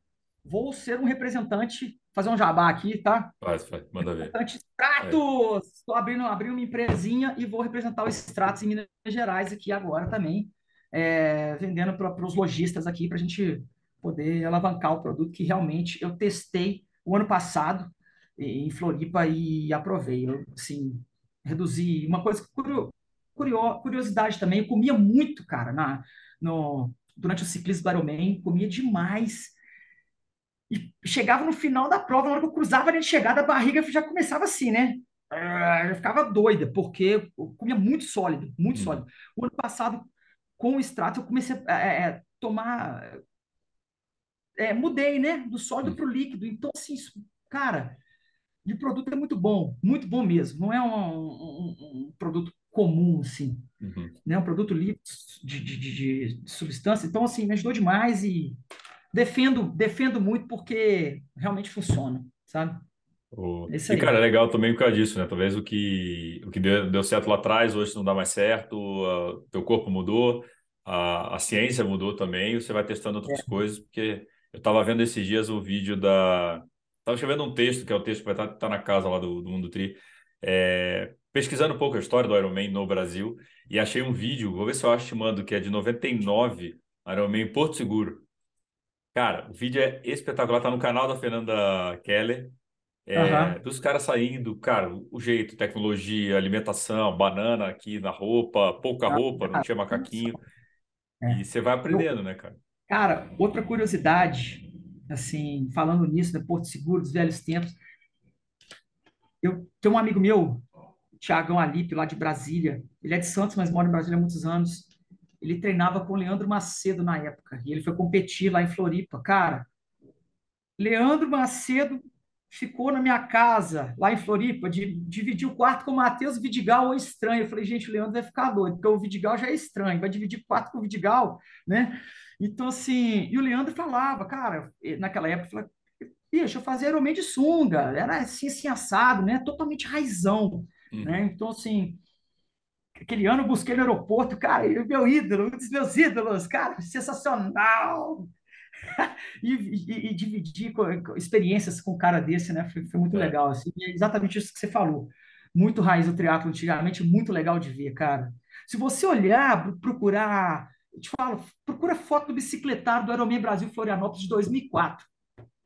vou ser um representante, fazer um jabá aqui, tá? Faz, faz, manda ver. Representante Stratos! Estou abrindo, abrindo uma empresinha e vou representar o Stratos em Minas Gerais aqui agora também é, vendendo para os lojistas aqui, para a gente poder alavancar o produto que realmente eu testei o ano passado em Floripa e aprovei. Eu, assim, reduzi. Uma coisa, curio, curiosidade também, eu comia muito, cara, na, no, durante o ciclismo do Ironman, comia demais. E chegava no final da prova, na hora que eu cruzava a linha de chegada, a barriga já começava assim, né? Ah, eu ficava doida, porque eu comia muito sólido, muito hum. sólido. O ano passado, com o extrato eu comecei a é, é tomar. É, mudei, né? Do sólido para o líquido. Então, assim, cara, o produto é muito bom, muito bom mesmo. Não é um, um, um produto comum, assim. Uhum. Né? Um produto livre de, de, de, de, substância. Então, assim, me ajudou demais e defendo, defendo muito porque realmente funciona, sabe? Oh. E, cara, é legal também por causa disso, né? Talvez o que, o que deu, deu certo lá atrás, hoje não dá mais certo, o teu corpo mudou, a, a ciência mudou também, você vai testando outras é. coisas, porque eu estava vendo esses dias o vídeo da. Estava escrevendo um texto, que é o texto que vai estar tá, tá na casa lá do, do Mundo Tri, é, pesquisando um pouco a história do Ironman no Brasil, e achei um vídeo, vou ver se eu acho te mando, que é de 99, Ironman em Porto Seguro. Cara, o vídeo é espetacular, tá no canal da Fernanda Keller. É, uhum. Dos caras saindo, cara, o jeito, tecnologia, alimentação, banana aqui na roupa, pouca ah, roupa, não tinha macaquinho. É. E você vai aprendendo, né, cara? Cara, outra curiosidade, assim, falando nisso, né, Porto Seguro, dos velhos tempos, eu tenho um amigo meu, Tiagão Alipe, lá de Brasília, ele é de Santos, mas mora em Brasília há muitos anos, ele treinava com o Leandro Macedo na época, e ele foi competir lá em Floripa. Cara, Leandro Macedo ficou na minha casa, lá em Floripa, de, dividiu o quarto com o Matheus Vidigal, ou estranho. Eu falei, gente, o Leandro vai ficar doido, porque o Vidigal já é estranho, vai dividir o quarto com o Vidigal, né? Então, assim, e o Leandro falava, cara, naquela época, falava, bicho, eu fazia Ironman de sunga, era assim, assim, assado, né? Totalmente raizão, uhum. né? Então, assim, aquele ano eu busquei no aeroporto, cara, ele é meu ídolo, um dos meus ídolos, cara, sensacional, [laughs] e, e, e, dividir com, experiências com um cara desse, né? Foi, foi muito é. legal, assim. E é exatamente isso que você falou. Muito raiz do triatlo antigamente, muito legal de ver, cara. Se você olhar, procurar, eu te falo, procura foto do bicicletário do Ironman Brasil Florianópolis de 2004.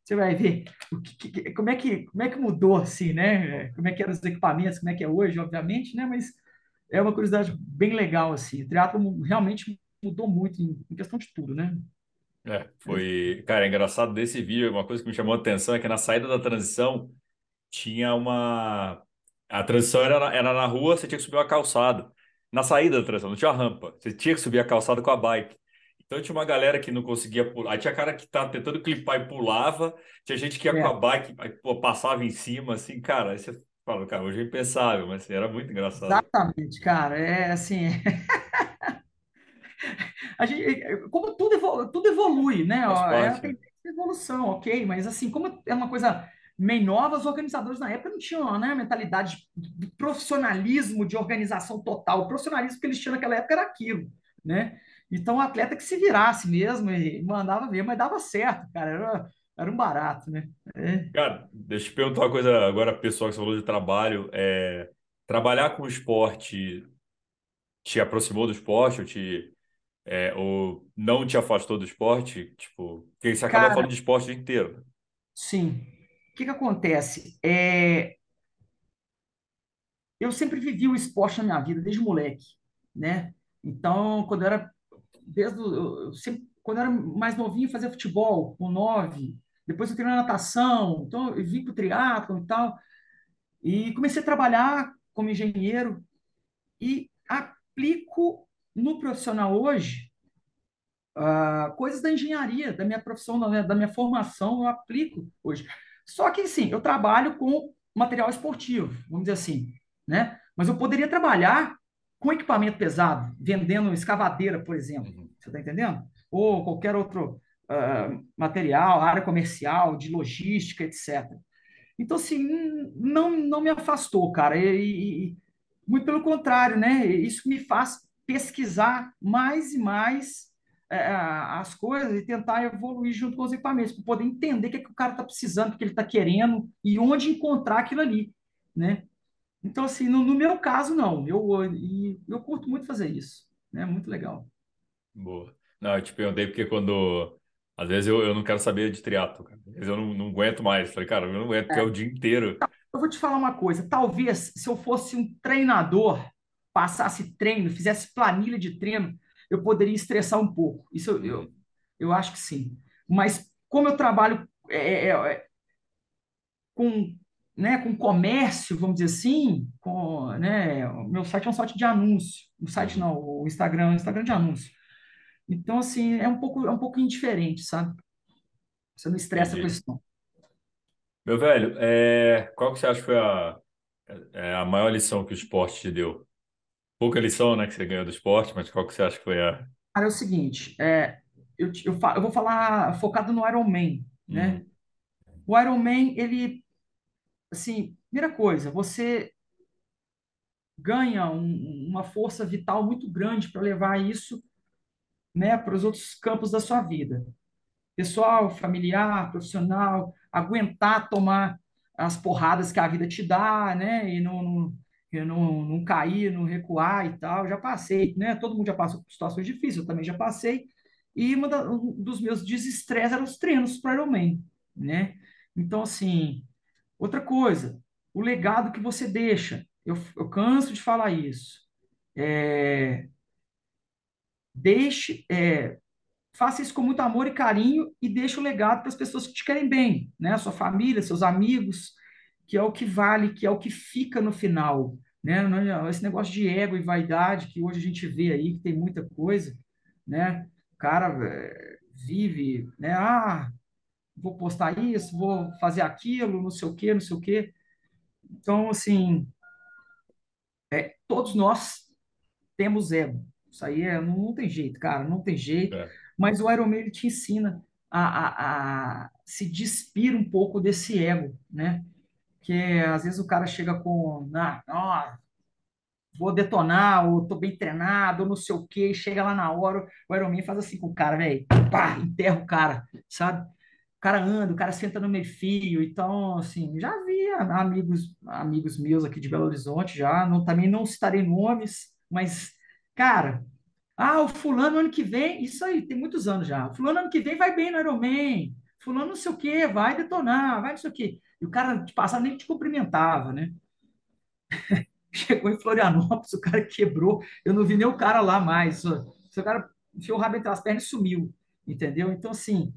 Você vai ver o que, que, como, é que, como é que mudou, assim, né? Como é que eram os equipamentos, como é que é hoje, obviamente, né? Mas é uma curiosidade bem legal, assim. O triatlo realmente mudou muito em, questão de tudo, né? É, foi. Cara, é engraçado desse vídeo, uma coisa que me chamou a atenção é que na saída da transição tinha uma. A transição era na, era na rua, você tinha que subir uma calçada. Na saída da transição, não tinha rampa. Você tinha que subir a calçada com a bike. Então tinha uma galera que não conseguia pular. Aí tinha cara que tava tentando clipar e pulava. Tinha gente que ia é. com a bike, aí, pô, passava em cima, assim, cara. Você fala, cara, hoje é impensável, mas era muito engraçado. Exatamente, cara. É assim. [laughs] a gente, como tudo, evolu tudo evolui, né? é a evolução, ok, mas assim, como é uma coisa meio nova, os organizadores na época não tinham né, mentalidade de profissionalismo, de organização total. O profissionalismo que eles tinham naquela época era aquilo, né? Então, o atleta que se virasse mesmo e mandava ver, mas dava certo, cara. Era, era um barato, né? É. Cara, deixa eu te perguntar uma coisa agora, pessoal, que você falou de trabalho. É, trabalhar com o esporte te aproximou do esporte ou te é, ou não te afastou do esporte? Tipo, porque você acaba Cara, falando de esporte o dia inteiro. Sim. O que que acontece? É, eu sempre vivi o esporte na minha vida, desde moleque, né? Então, quando eu era, desde, eu sempre, quando eu era mais novinho, fazia futebol, com nove. Depois eu treinei natação, então eu vim para o triatlon e tal, e comecei a trabalhar como engenheiro e aplico no profissional hoje uh, coisas da engenharia, da minha profissão, da minha, da minha formação, eu aplico hoje. Só que, sim, eu trabalho com material esportivo, vamos dizer assim, né? Mas eu poderia trabalhar com equipamento pesado, vendendo escavadeira, por exemplo. Uhum. Você está entendendo? Ou qualquer outro uh, material, área comercial, de logística, etc. Então, assim, não, não me afastou, cara. E, e, muito pelo contrário, né? Isso me faz pesquisar mais e mais é, as coisas e tentar evoluir junto com os equipamentos, para poder entender o que, é que o cara está precisando, o que ele está querendo e onde encontrar aquilo ali, né? Então, assim, no, no meu caso, não. Eu, eu, eu curto muito fazer isso, né? Muito legal. Boa. Não, eu te perguntei porque quando... Às vezes eu, eu não quero saber de triatlo, cara. Às vezes eu não, não aguento mais. Falei, cara, eu não aguento, porque é o dia inteiro. Eu vou te falar uma coisa. Talvez, se eu fosse um treinador, passasse treino, fizesse planilha de treino, eu poderia estressar um pouco. Isso eu, eu, eu acho que sim. Mas como eu trabalho é, é, é, com, né, com comércio, vamos dizer assim, com, né, o meu site é um site de anúncio. O site uhum. não, o Instagram é um Instagram de anúncio. Então, assim, é um pouco, é um pouco indiferente, sabe? Você não estressa a questão. Meu velho, é, qual que você acha que foi a, é, a maior lição que o esporte te deu? pouca lição, né, que você ganhou do esporte, mas qual que você acha que foi a... Cara, é o seguinte, é, eu, eu, eu vou falar focado no Ironman, né? Uhum. O Ironman, ele, assim, primeira coisa, você ganha um, uma força vital muito grande para levar isso, né, para os outros campos da sua vida. Pessoal, familiar, profissional, aguentar tomar as porradas que a vida te dá, né, e não, não não, não cair, não recuar e tal. Já passei, né? Todo mundo já passou por situações difíceis, eu também já passei. E da, um dos meus desestresses eram os treinos para Ironman, né? Então, assim, outra coisa, o legado que você deixa. Eu, eu canso de falar isso. É, deixe, é, faça isso com muito amor e carinho e deixe o legado para as pessoas que te querem bem, né? Sua família, seus amigos, que é o que vale, que é o que fica no final, né? É esse negócio de ego e vaidade que hoje a gente vê aí, que tem muita coisa, né? O cara é, vive, né? Ah, vou postar isso, vou fazer aquilo, não sei o quê, não sei o quê. Então, assim, é, todos nós temos ego. Isso aí é, não, não tem jeito, cara, não tem jeito. É. Mas o Iron Man, ele te ensina a, a, a se despir um pouco desse ego, né? que às vezes o cara chega com, ah, vou detonar, ou tô bem treinado, ou não sei o quê, chega lá na hora, o Ironman faz assim com o cara, velho, pá, enterra o cara, sabe? O cara anda, o cara senta no meio fio, então, assim, já vi amigos, amigos meus aqui de Belo Horizonte, já, não, também não citarei nomes, mas, cara, ah, o fulano ano que vem, isso aí, tem muitos anos já, o fulano ano que vem vai bem no Ironman, fulano não sei o quê, vai detonar, vai não sei o quê. E o cara de passado nem te cumprimentava, né? [laughs] Chegou em Florianópolis, o cara quebrou, eu não vi nem o cara lá mais. O cara enfiou o rabo entre as pernas e sumiu, entendeu? Então, assim,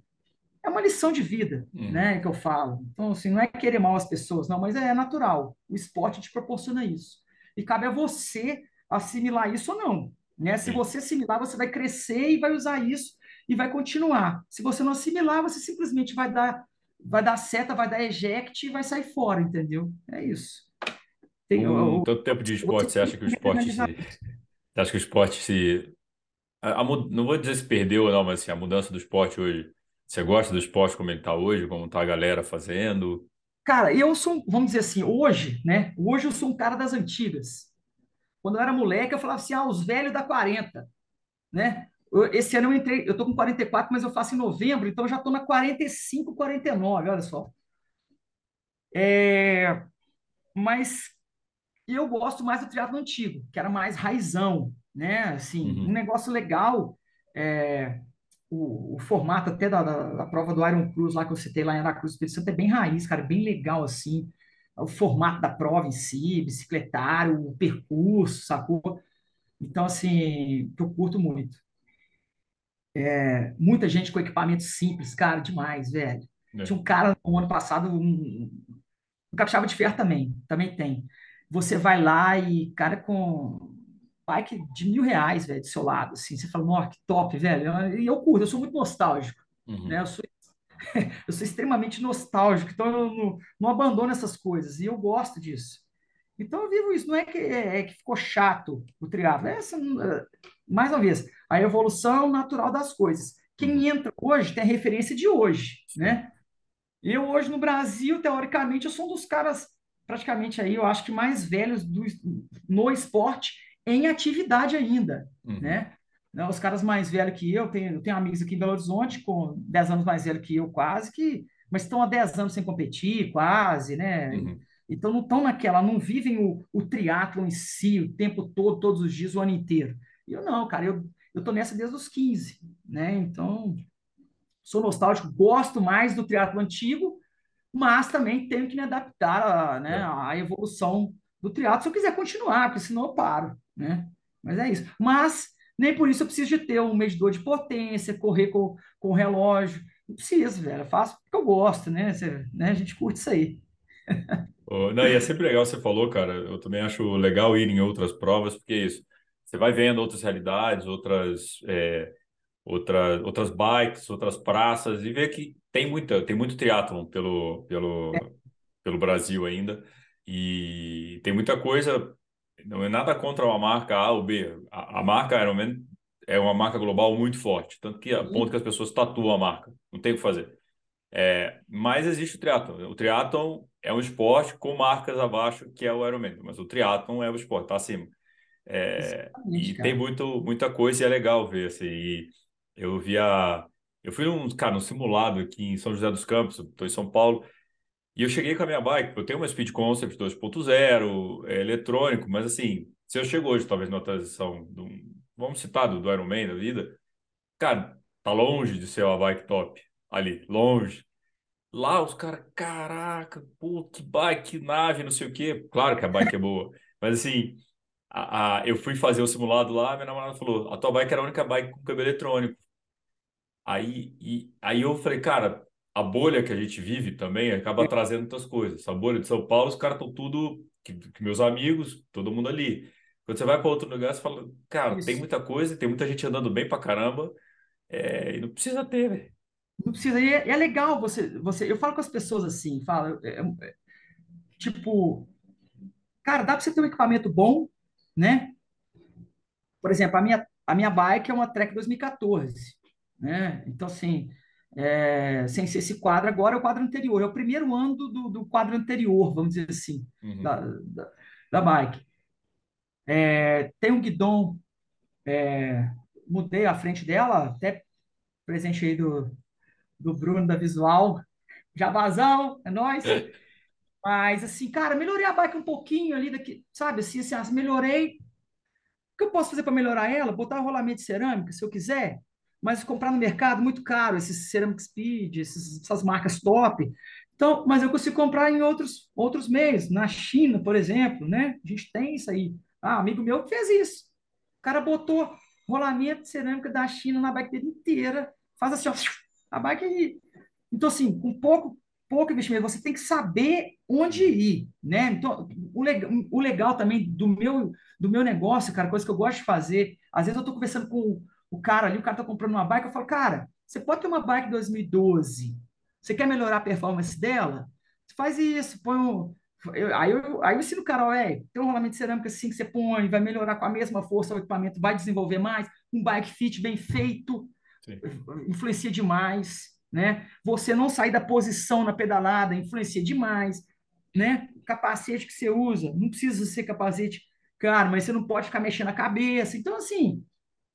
é uma lição de vida, hum. né, que eu falo. Então, assim, não é querer mal as pessoas, não, mas é natural. O esporte te proporciona isso. E cabe a você assimilar isso ou não. Né? Se você assimilar, você vai crescer e vai usar isso e vai continuar. Se você não assimilar, você simplesmente vai dar vai dar seta, vai dar eject e vai sair fora, entendeu? É isso. Tem, um, o, tanto tempo de esporte, você acha que o esporte se, você acha que o esporte se a, a, não vou dizer se perdeu ou não, mas assim, a mudança do esporte hoje, você gosta do esporte como ele está hoje, como está a galera fazendo? Cara, eu sou, vamos dizer assim, hoje, né? Hoje eu sou um cara das antigas. Quando eu era moleque, eu falava assim, ah, os velhos da 40, né? Esse ano eu entrei, eu tô com 44, mas eu faço em novembro, então eu já tô na 45, 49, olha só. É, mas eu gosto mais do triatlo antigo, que era mais raizão, né? Assim, uhum. um negócio legal, é, o, o, formato até da, da, da, prova do Iron Cruz lá que eu citei lá em Aracruz, Espírito Santo, é bem raiz, cara, bem legal, assim, o formato da prova em si, bicicletário, o percurso, sacou? Então, assim, eu curto muito. É, muita gente com equipamento simples, cara, demais, velho. É. Tinha um cara no ano passado, um, um capixaba de ferro também, também tem. Você vai lá e, cara, com bike de mil reais, velho, do seu lado, assim, você fala, nossa, que top, velho. E eu curto, eu sou muito nostálgico, né? Uhum. Eu sou, [laughs] eu sou extremamente nostálgico, então eu não, não abandono essas coisas, e eu gosto disso. Então eu vivo isso, não é que, é, é que ficou chato o triatlo, é essa, eh, mais uma vez, a evolução natural das coisas. Uhum. Quem entra hoje tem a referência de hoje, né? Eu hoje no Brasil, teoricamente, eu sou um dos caras praticamente aí, eu acho que mais velhos do, no esporte em atividade ainda, Uhum. né? Né, Os caras mais velhos que eu, tenho, eu tenho amigos aqui em Belo Horizonte com 10 anos mais velho que eu, quase, que, mas estão há 10 anos sem competir, quase, né? Uhum. Então não estão naquela, não vivem o, o triatlo em si o tempo todo, todos os dias, o ano inteiro. Eu não, cara, eu, eu tô nessa desde os 15, né? Então, sou nostálgico, gosto mais do triatlo antigo, mas também tenho que me adaptar a, né, É. à evolução do triatlo se eu quiser continuar, porque senão eu paro, né? Mas é isso. Mas nem por isso eu preciso de ter um medidor de potência, correr com, com relógio. Não preciso, velho. Eu faço porque eu gosto, né? Você- né? A gente curte isso aí. [laughs] Oh, não, e é sempre legal, você falou, cara. Eu também acho legal ir em outras provas, porque é isso. Você vai vendo outras realidades, outras, é, outras, outras bikes, outras praças, e vê que tem muita, tem muito triatlon pelo, pelo, pelo Brasil ainda. E tem muita coisa. Não é nada contra uma marca A ou B. A, a marca Ironman é uma marca global muito forte, tanto que a ponto que as pessoas tatuam a marca. Não tem o que fazer. É, mas existe o triatlon. O triatlon é um esporte com marcas abaixo, que é o Ironman, mas o triatlon é o esporte, tá acima. É, e tem cara. muito, muita coisa e é legal ver, assim. E eu via... Eu fui um, cara, um simulado aqui em São José dos Campos, estou em São Paulo, e eu cheguei com a minha bike, eu tenho uma Speed Concept 2.0, é eletrônico, mas assim, se eu chego hoje, talvez numa transição, um- vamos citar do, do Ironman da vida, cara, tá longe de ser uma bike top ali, longe. Lá os caras, caraca, pô, que bike, que nave, não sei o quê. Claro que a bike é boa, [laughs] mas assim, a, a- eu fui fazer o simulado lá, minha namorada falou, a tua bike era a única bike com câmbio eletrônico. Aí, e, aí eu falei, cara, a bolha que a gente vive também acaba trazendo muitas coisas. Essa bolha de São Paulo, os caras estão tudo, que, que meus amigos, todo mundo ali. Quando você vai para outro lugar, você fala, cara, tem Isso. muita coisa, tem muita gente andando bem pra caramba, é, e não precisa ter, velho. Não precisa. E é, é legal você, você. Eu falo com as pessoas assim, falo, é, é, tipo, cara, dá para você ter um equipamento bom, né? Por exemplo, a minha, a minha bike é uma Trek 2014, né? Então, assim, é, sem ser esse quadro agora, é o quadro anterior. É o primeiro ano do, do, quadro anterior, vamos dizer assim, Uhum. da, da, da bike. É, tem um guidão, mudei a frente dela, até presente aí do, do Bruno da Visual. Jabazão, é nóis. Mas, assim, cara, melhorei a bike um pouquinho ali, daqui, sabe? Assim, assim, melhorei O que eu posso fazer para melhorar ela? Botar um rolamento de cerâmica, se eu quiser, mas comprar no mercado muito caro, esses Ceramic Speed, esses- essas marcas top. Então, mas eu consigo comprar em outros, outros meios, na China, por exemplo, né? A gente tem isso aí. Ah, amigo meu fez isso. O cara botou rolamento de cerâmica da China na bike dele inteira, faz assim, ó, a bike então, assim, com pouco, pouco investimento, você tem que saber onde ir, né? Então, o, leg- o legal também do meu, do meu negócio, cara, coisa que eu gosto de fazer, às vezes eu tô conversando com o cara ali, o cara tá comprando uma bike, eu falo, cara, você pode ter uma bike 2012, você quer melhorar a performance dela? Você faz isso, põe um... eu- aí, eu, aí eu ensino o cara, é, tem um rolamento de cerâmica assim que você põe, vai melhorar com a mesma força o equipamento, vai desenvolver mais, um bike fit bem feito, Sim. influencia demais, né? Você não sair da posição na pedalada influencia demais, né? Capacete que você usa, não precisa ser capacete caro, mas você não pode ficar mexendo a cabeça. Então, assim,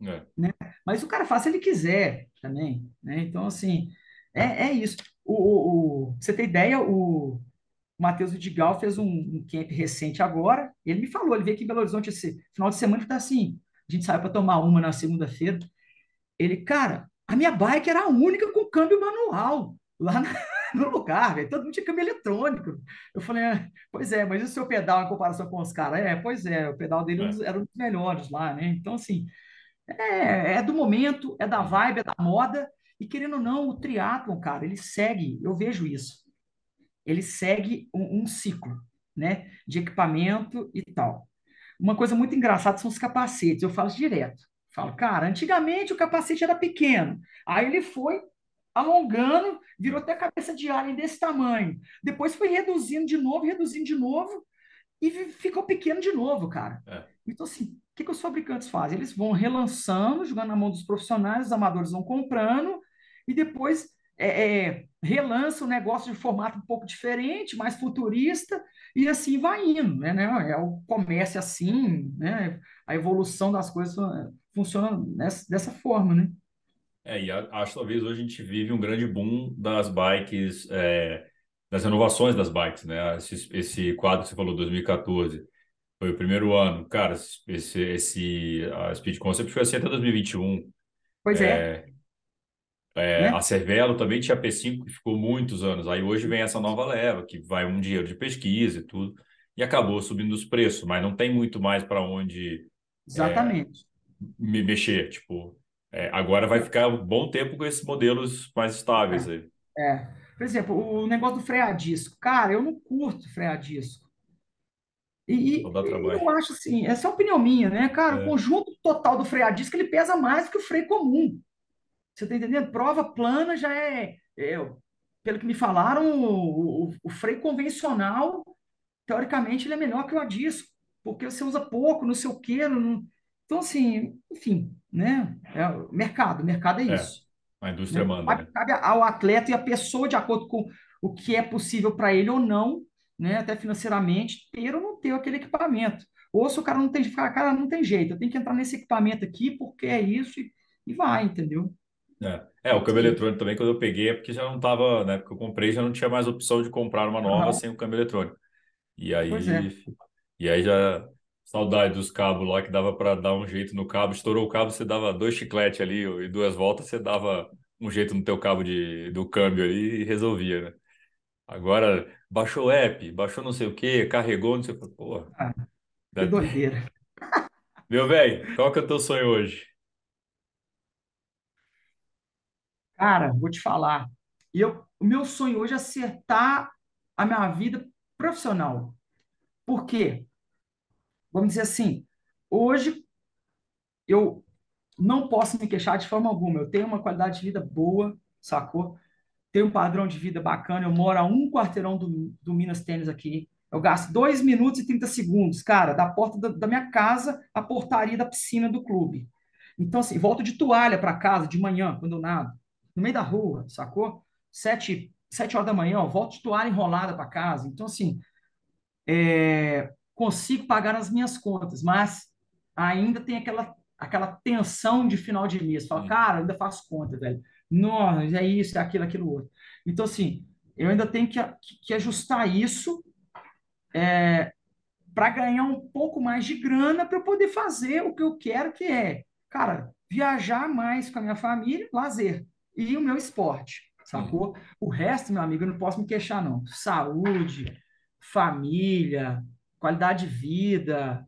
É. mas o cara faz se ele quiser também, né? Então, assim, é, é isso. O, o, o- você tem ideia, o Matheus Vidigal fez um, um camp recente agora, ele me falou, ele veio aqui em Belo Horizonte esse final de semana que tá assim, a gente saiu para tomar uma na segunda-feira, ele, cara, a minha bike era a única com câmbio manual lá na- [laughs] no lugar, velho. Todo mundo tinha câmbio eletrônico. Eu falei, "É, pois é, mas e o seu pedal em comparação com os caras? É, pois é, o pedal dele É. era um dos melhores lá, né? Então, assim, é, é do momento, é da vibe, é da moda. E querendo ou não, o triatlon, cara, ele segue, eu vejo isso, ele segue um, um ciclo, né, de equipamento e tal. Uma coisa muito engraçada são os capacetes, eu falo direto. Falo, cara, antigamente o capacete era pequeno, aí ele foi alongando, virou até cabeça de alien desse tamanho. Depois foi reduzindo de novo, reduzindo de novo, e ficou pequeno de novo, cara. É. Então, assim, que, que os fabricantes fazem? Eles vão relançando, jogando na mão dos profissionais, os amadores vão comprando, e depois é, é, relança o negócio de formato um pouco diferente, mais futurista, e assim vai indo, né? né? É o comércio assim, né? A evolução das coisas funciona dessa, dessa forma, né? É, e acho que talvez hoje a gente vive um grande boom das bikes, é, das renovações das bikes, né? Esse, esse quadro que você falou, 2014, foi o primeiro ano. Cara, esse, esse, a Speed Concept foi assim até 2021. Pois é. é, é né? A Cervelo também tinha P5 que ficou muitos anos. Aí hoje vem essa nova leva, que vai um dinheiro de pesquisa e tudo, e acabou subindo os preços, mas não tem muito mais para onde Exatamente. É, me mexer. Tipo, é, agora vai ficar um bom tempo com esses modelos mais estáveis é, aí. É. Por exemplo, o negócio do freio a disco. Cara, eu não curto freio a disco. E, e eu acho assim, essa é a opinião minha, né? Cara, é. o conjunto total do freio a disco ele pesa mais que o freio comum. Você tá entendendo? Prova plana já é, é pelo que me falaram, o, o, o, freio convencional, teoricamente, ele é melhor que o a disco, porque você usa pouco, não sei o quê. Não... Então, assim, enfim, né? É, mercado, mercado é, é isso. É, a indústria né? manda. Né? Cabe ao atleta e a pessoa, de acordo com o que é possível para ele ou não, né? Até financeiramente, ter ou não ter aquele equipamento. Ou se o cara não tem, cara, não tem jeito, eu tenho que entrar nesse equipamento aqui porque é isso e, e vai, entendeu? É. é, o câmbio eletrônico também, quando eu peguei, é porque já não estava, né? Porque eu comprei, já não tinha mais opção de comprar uma nova uhum. sem o câmbio eletrônico. E aí, é. e aí já Saudade dos cabos lá que dava para dar um jeito no cabo. Estourou o cabo, você dava dois chicletes ali e duas voltas, você dava um jeito no teu cabo de, do câmbio ali e resolvia, né? Agora, baixou o app, baixou não sei o que, carregou, não sei o que. Porra. Ah, que doideira. Meu velho, qual que é o teu sonho hoje? Cara, vou te falar. Eu, o meu sonho hoje é acertar a minha vida profissional. Por quê? vamos dizer assim, hoje eu não posso me queixar de forma alguma. Eu tenho uma qualidade de vida boa, sacou? Tenho um padrão de vida bacana. Eu moro a um quarteirão do, do Minas Tênis aqui. Eu gasto 2 minutos e 30 segundos, cara, da porta da, da minha casa à portaria da piscina do clube. Então, assim, volto de toalha para casa de manhã, quando eu nado, no meio da rua, sacou? Sete, sete horas da manhã, eu volto de toalha enrolada para casa. Então, assim, é, consigo pagar as minhas contas, mas ainda tem aquela, aquela tensão de final de mês. Fala, cara, ainda faço conta, velho. Não, é isso, é aquilo, aquilo outro. Então, assim, eu ainda tenho que, que ajustar isso é, para ganhar um pouco mais de grana para eu poder fazer o que eu quero, que é, cara, viajar mais com a minha família, lazer, e o meu esporte, sacou? O resto, meu amigo, eu não posso me queixar, não. Saúde, família, qualidade de vida,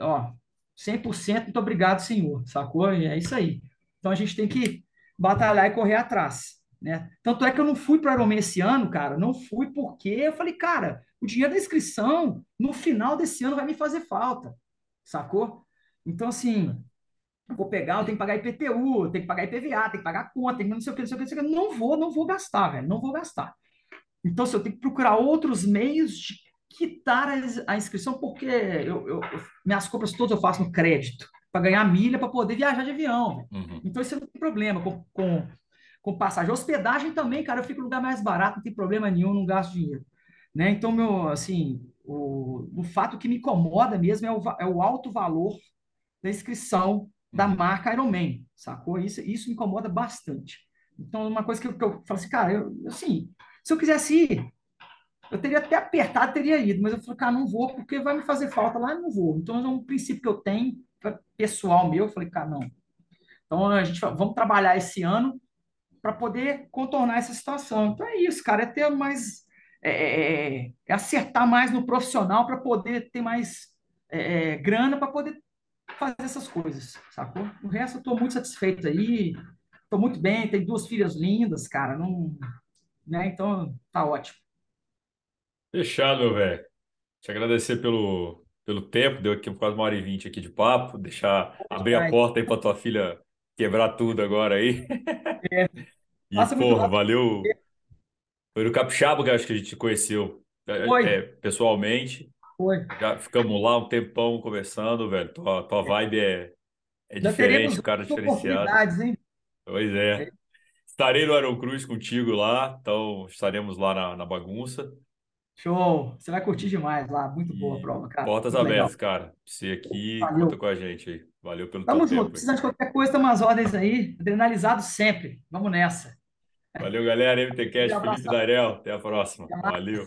ó, 100%, muito obrigado, senhor, sacou? E é isso aí. Então a gente tem que batalhar e correr atrás, né? Tanto é que eu não fui para o Ironman esse ano, cara, não fui porque eu falei, cara, o dinheiro da inscrição no final desse ano vai me fazer falta, sacou? Então, assim, eu vou pegar, eu tenho que pagar IPTU, eu tenho que pagar IPVA, tenho que pagar conta, tem que não sei o que, não sei o que, não sei o que, não vou, não vou gastar, velho, não vou gastar. Então, se eu tenho que procurar outros meios de quitar a, inscrição, porque eu, eu, minhas compras todas eu faço no crédito, para ganhar milha para poder viajar de avião. Uhum. Então, isso não tem problema com, com, com passagem. Hospedagem também, cara, eu fico no lugar mais barato, não tem problema nenhum, não gasto dinheiro. Né? Então, meu, assim, o, o fato que me incomoda mesmo é o, é o alto valor da inscrição da uhum. marca Ironman, sacou? Isso, isso me incomoda bastante. Então, uma coisa que eu, que eu falo assim, cara, eu, assim, se eu quisesse ir, eu teria até apertado, teria ido, mas eu falei, cara, não vou, porque vai me fazer falta lá, não vou. Então, é um princípio que eu tenho, pessoal meu, eu falei, cara, não. Então, a gente vamos trabalhar esse ano para poder contornar essa situação. Então, é isso, cara, é ter mais. É, é, é, é acertar mais no profissional para poder ter mais é, é grana para poder fazer essas coisas, sacou? O resto eu estou muito satisfeito aí. tô muito bem, tenho duas filhas lindas, cara, não, né? Então tá ótimo. Fechado, velho. Te agradecer pelo, pelo tempo, deu aqui quase uma hora e vinte aqui de papo, deixar abrir a porta aí para tua filha quebrar tudo agora aí. É. [laughs] E, porra, valeu. Foi no Capixaba que acho que a gente conheceu é, Foi. é, pessoalmente. Foi. Já ficamos lá um tempão conversando, velho. Tua, tua vibe é, é Já diferente, o cara é diferenciado. hein? Pois é. Estarei no Aero Cruz contigo lá, então estaremos lá na, na bagunça. Show! Você vai curtir demais lá. Muito boa a prova, cara. portas Muito legal. abertas, cara. Você aqui, Valeu. conta com a gente aí. Valeu pelo Tamo junto. tempo aí. Precisando de qualquer coisa, tem umas ordens aí. Adrenalizado sempre. Vamos nessa. Valeu, galera. MTCast, Felipe. Darel. Até a próxima. Valeu.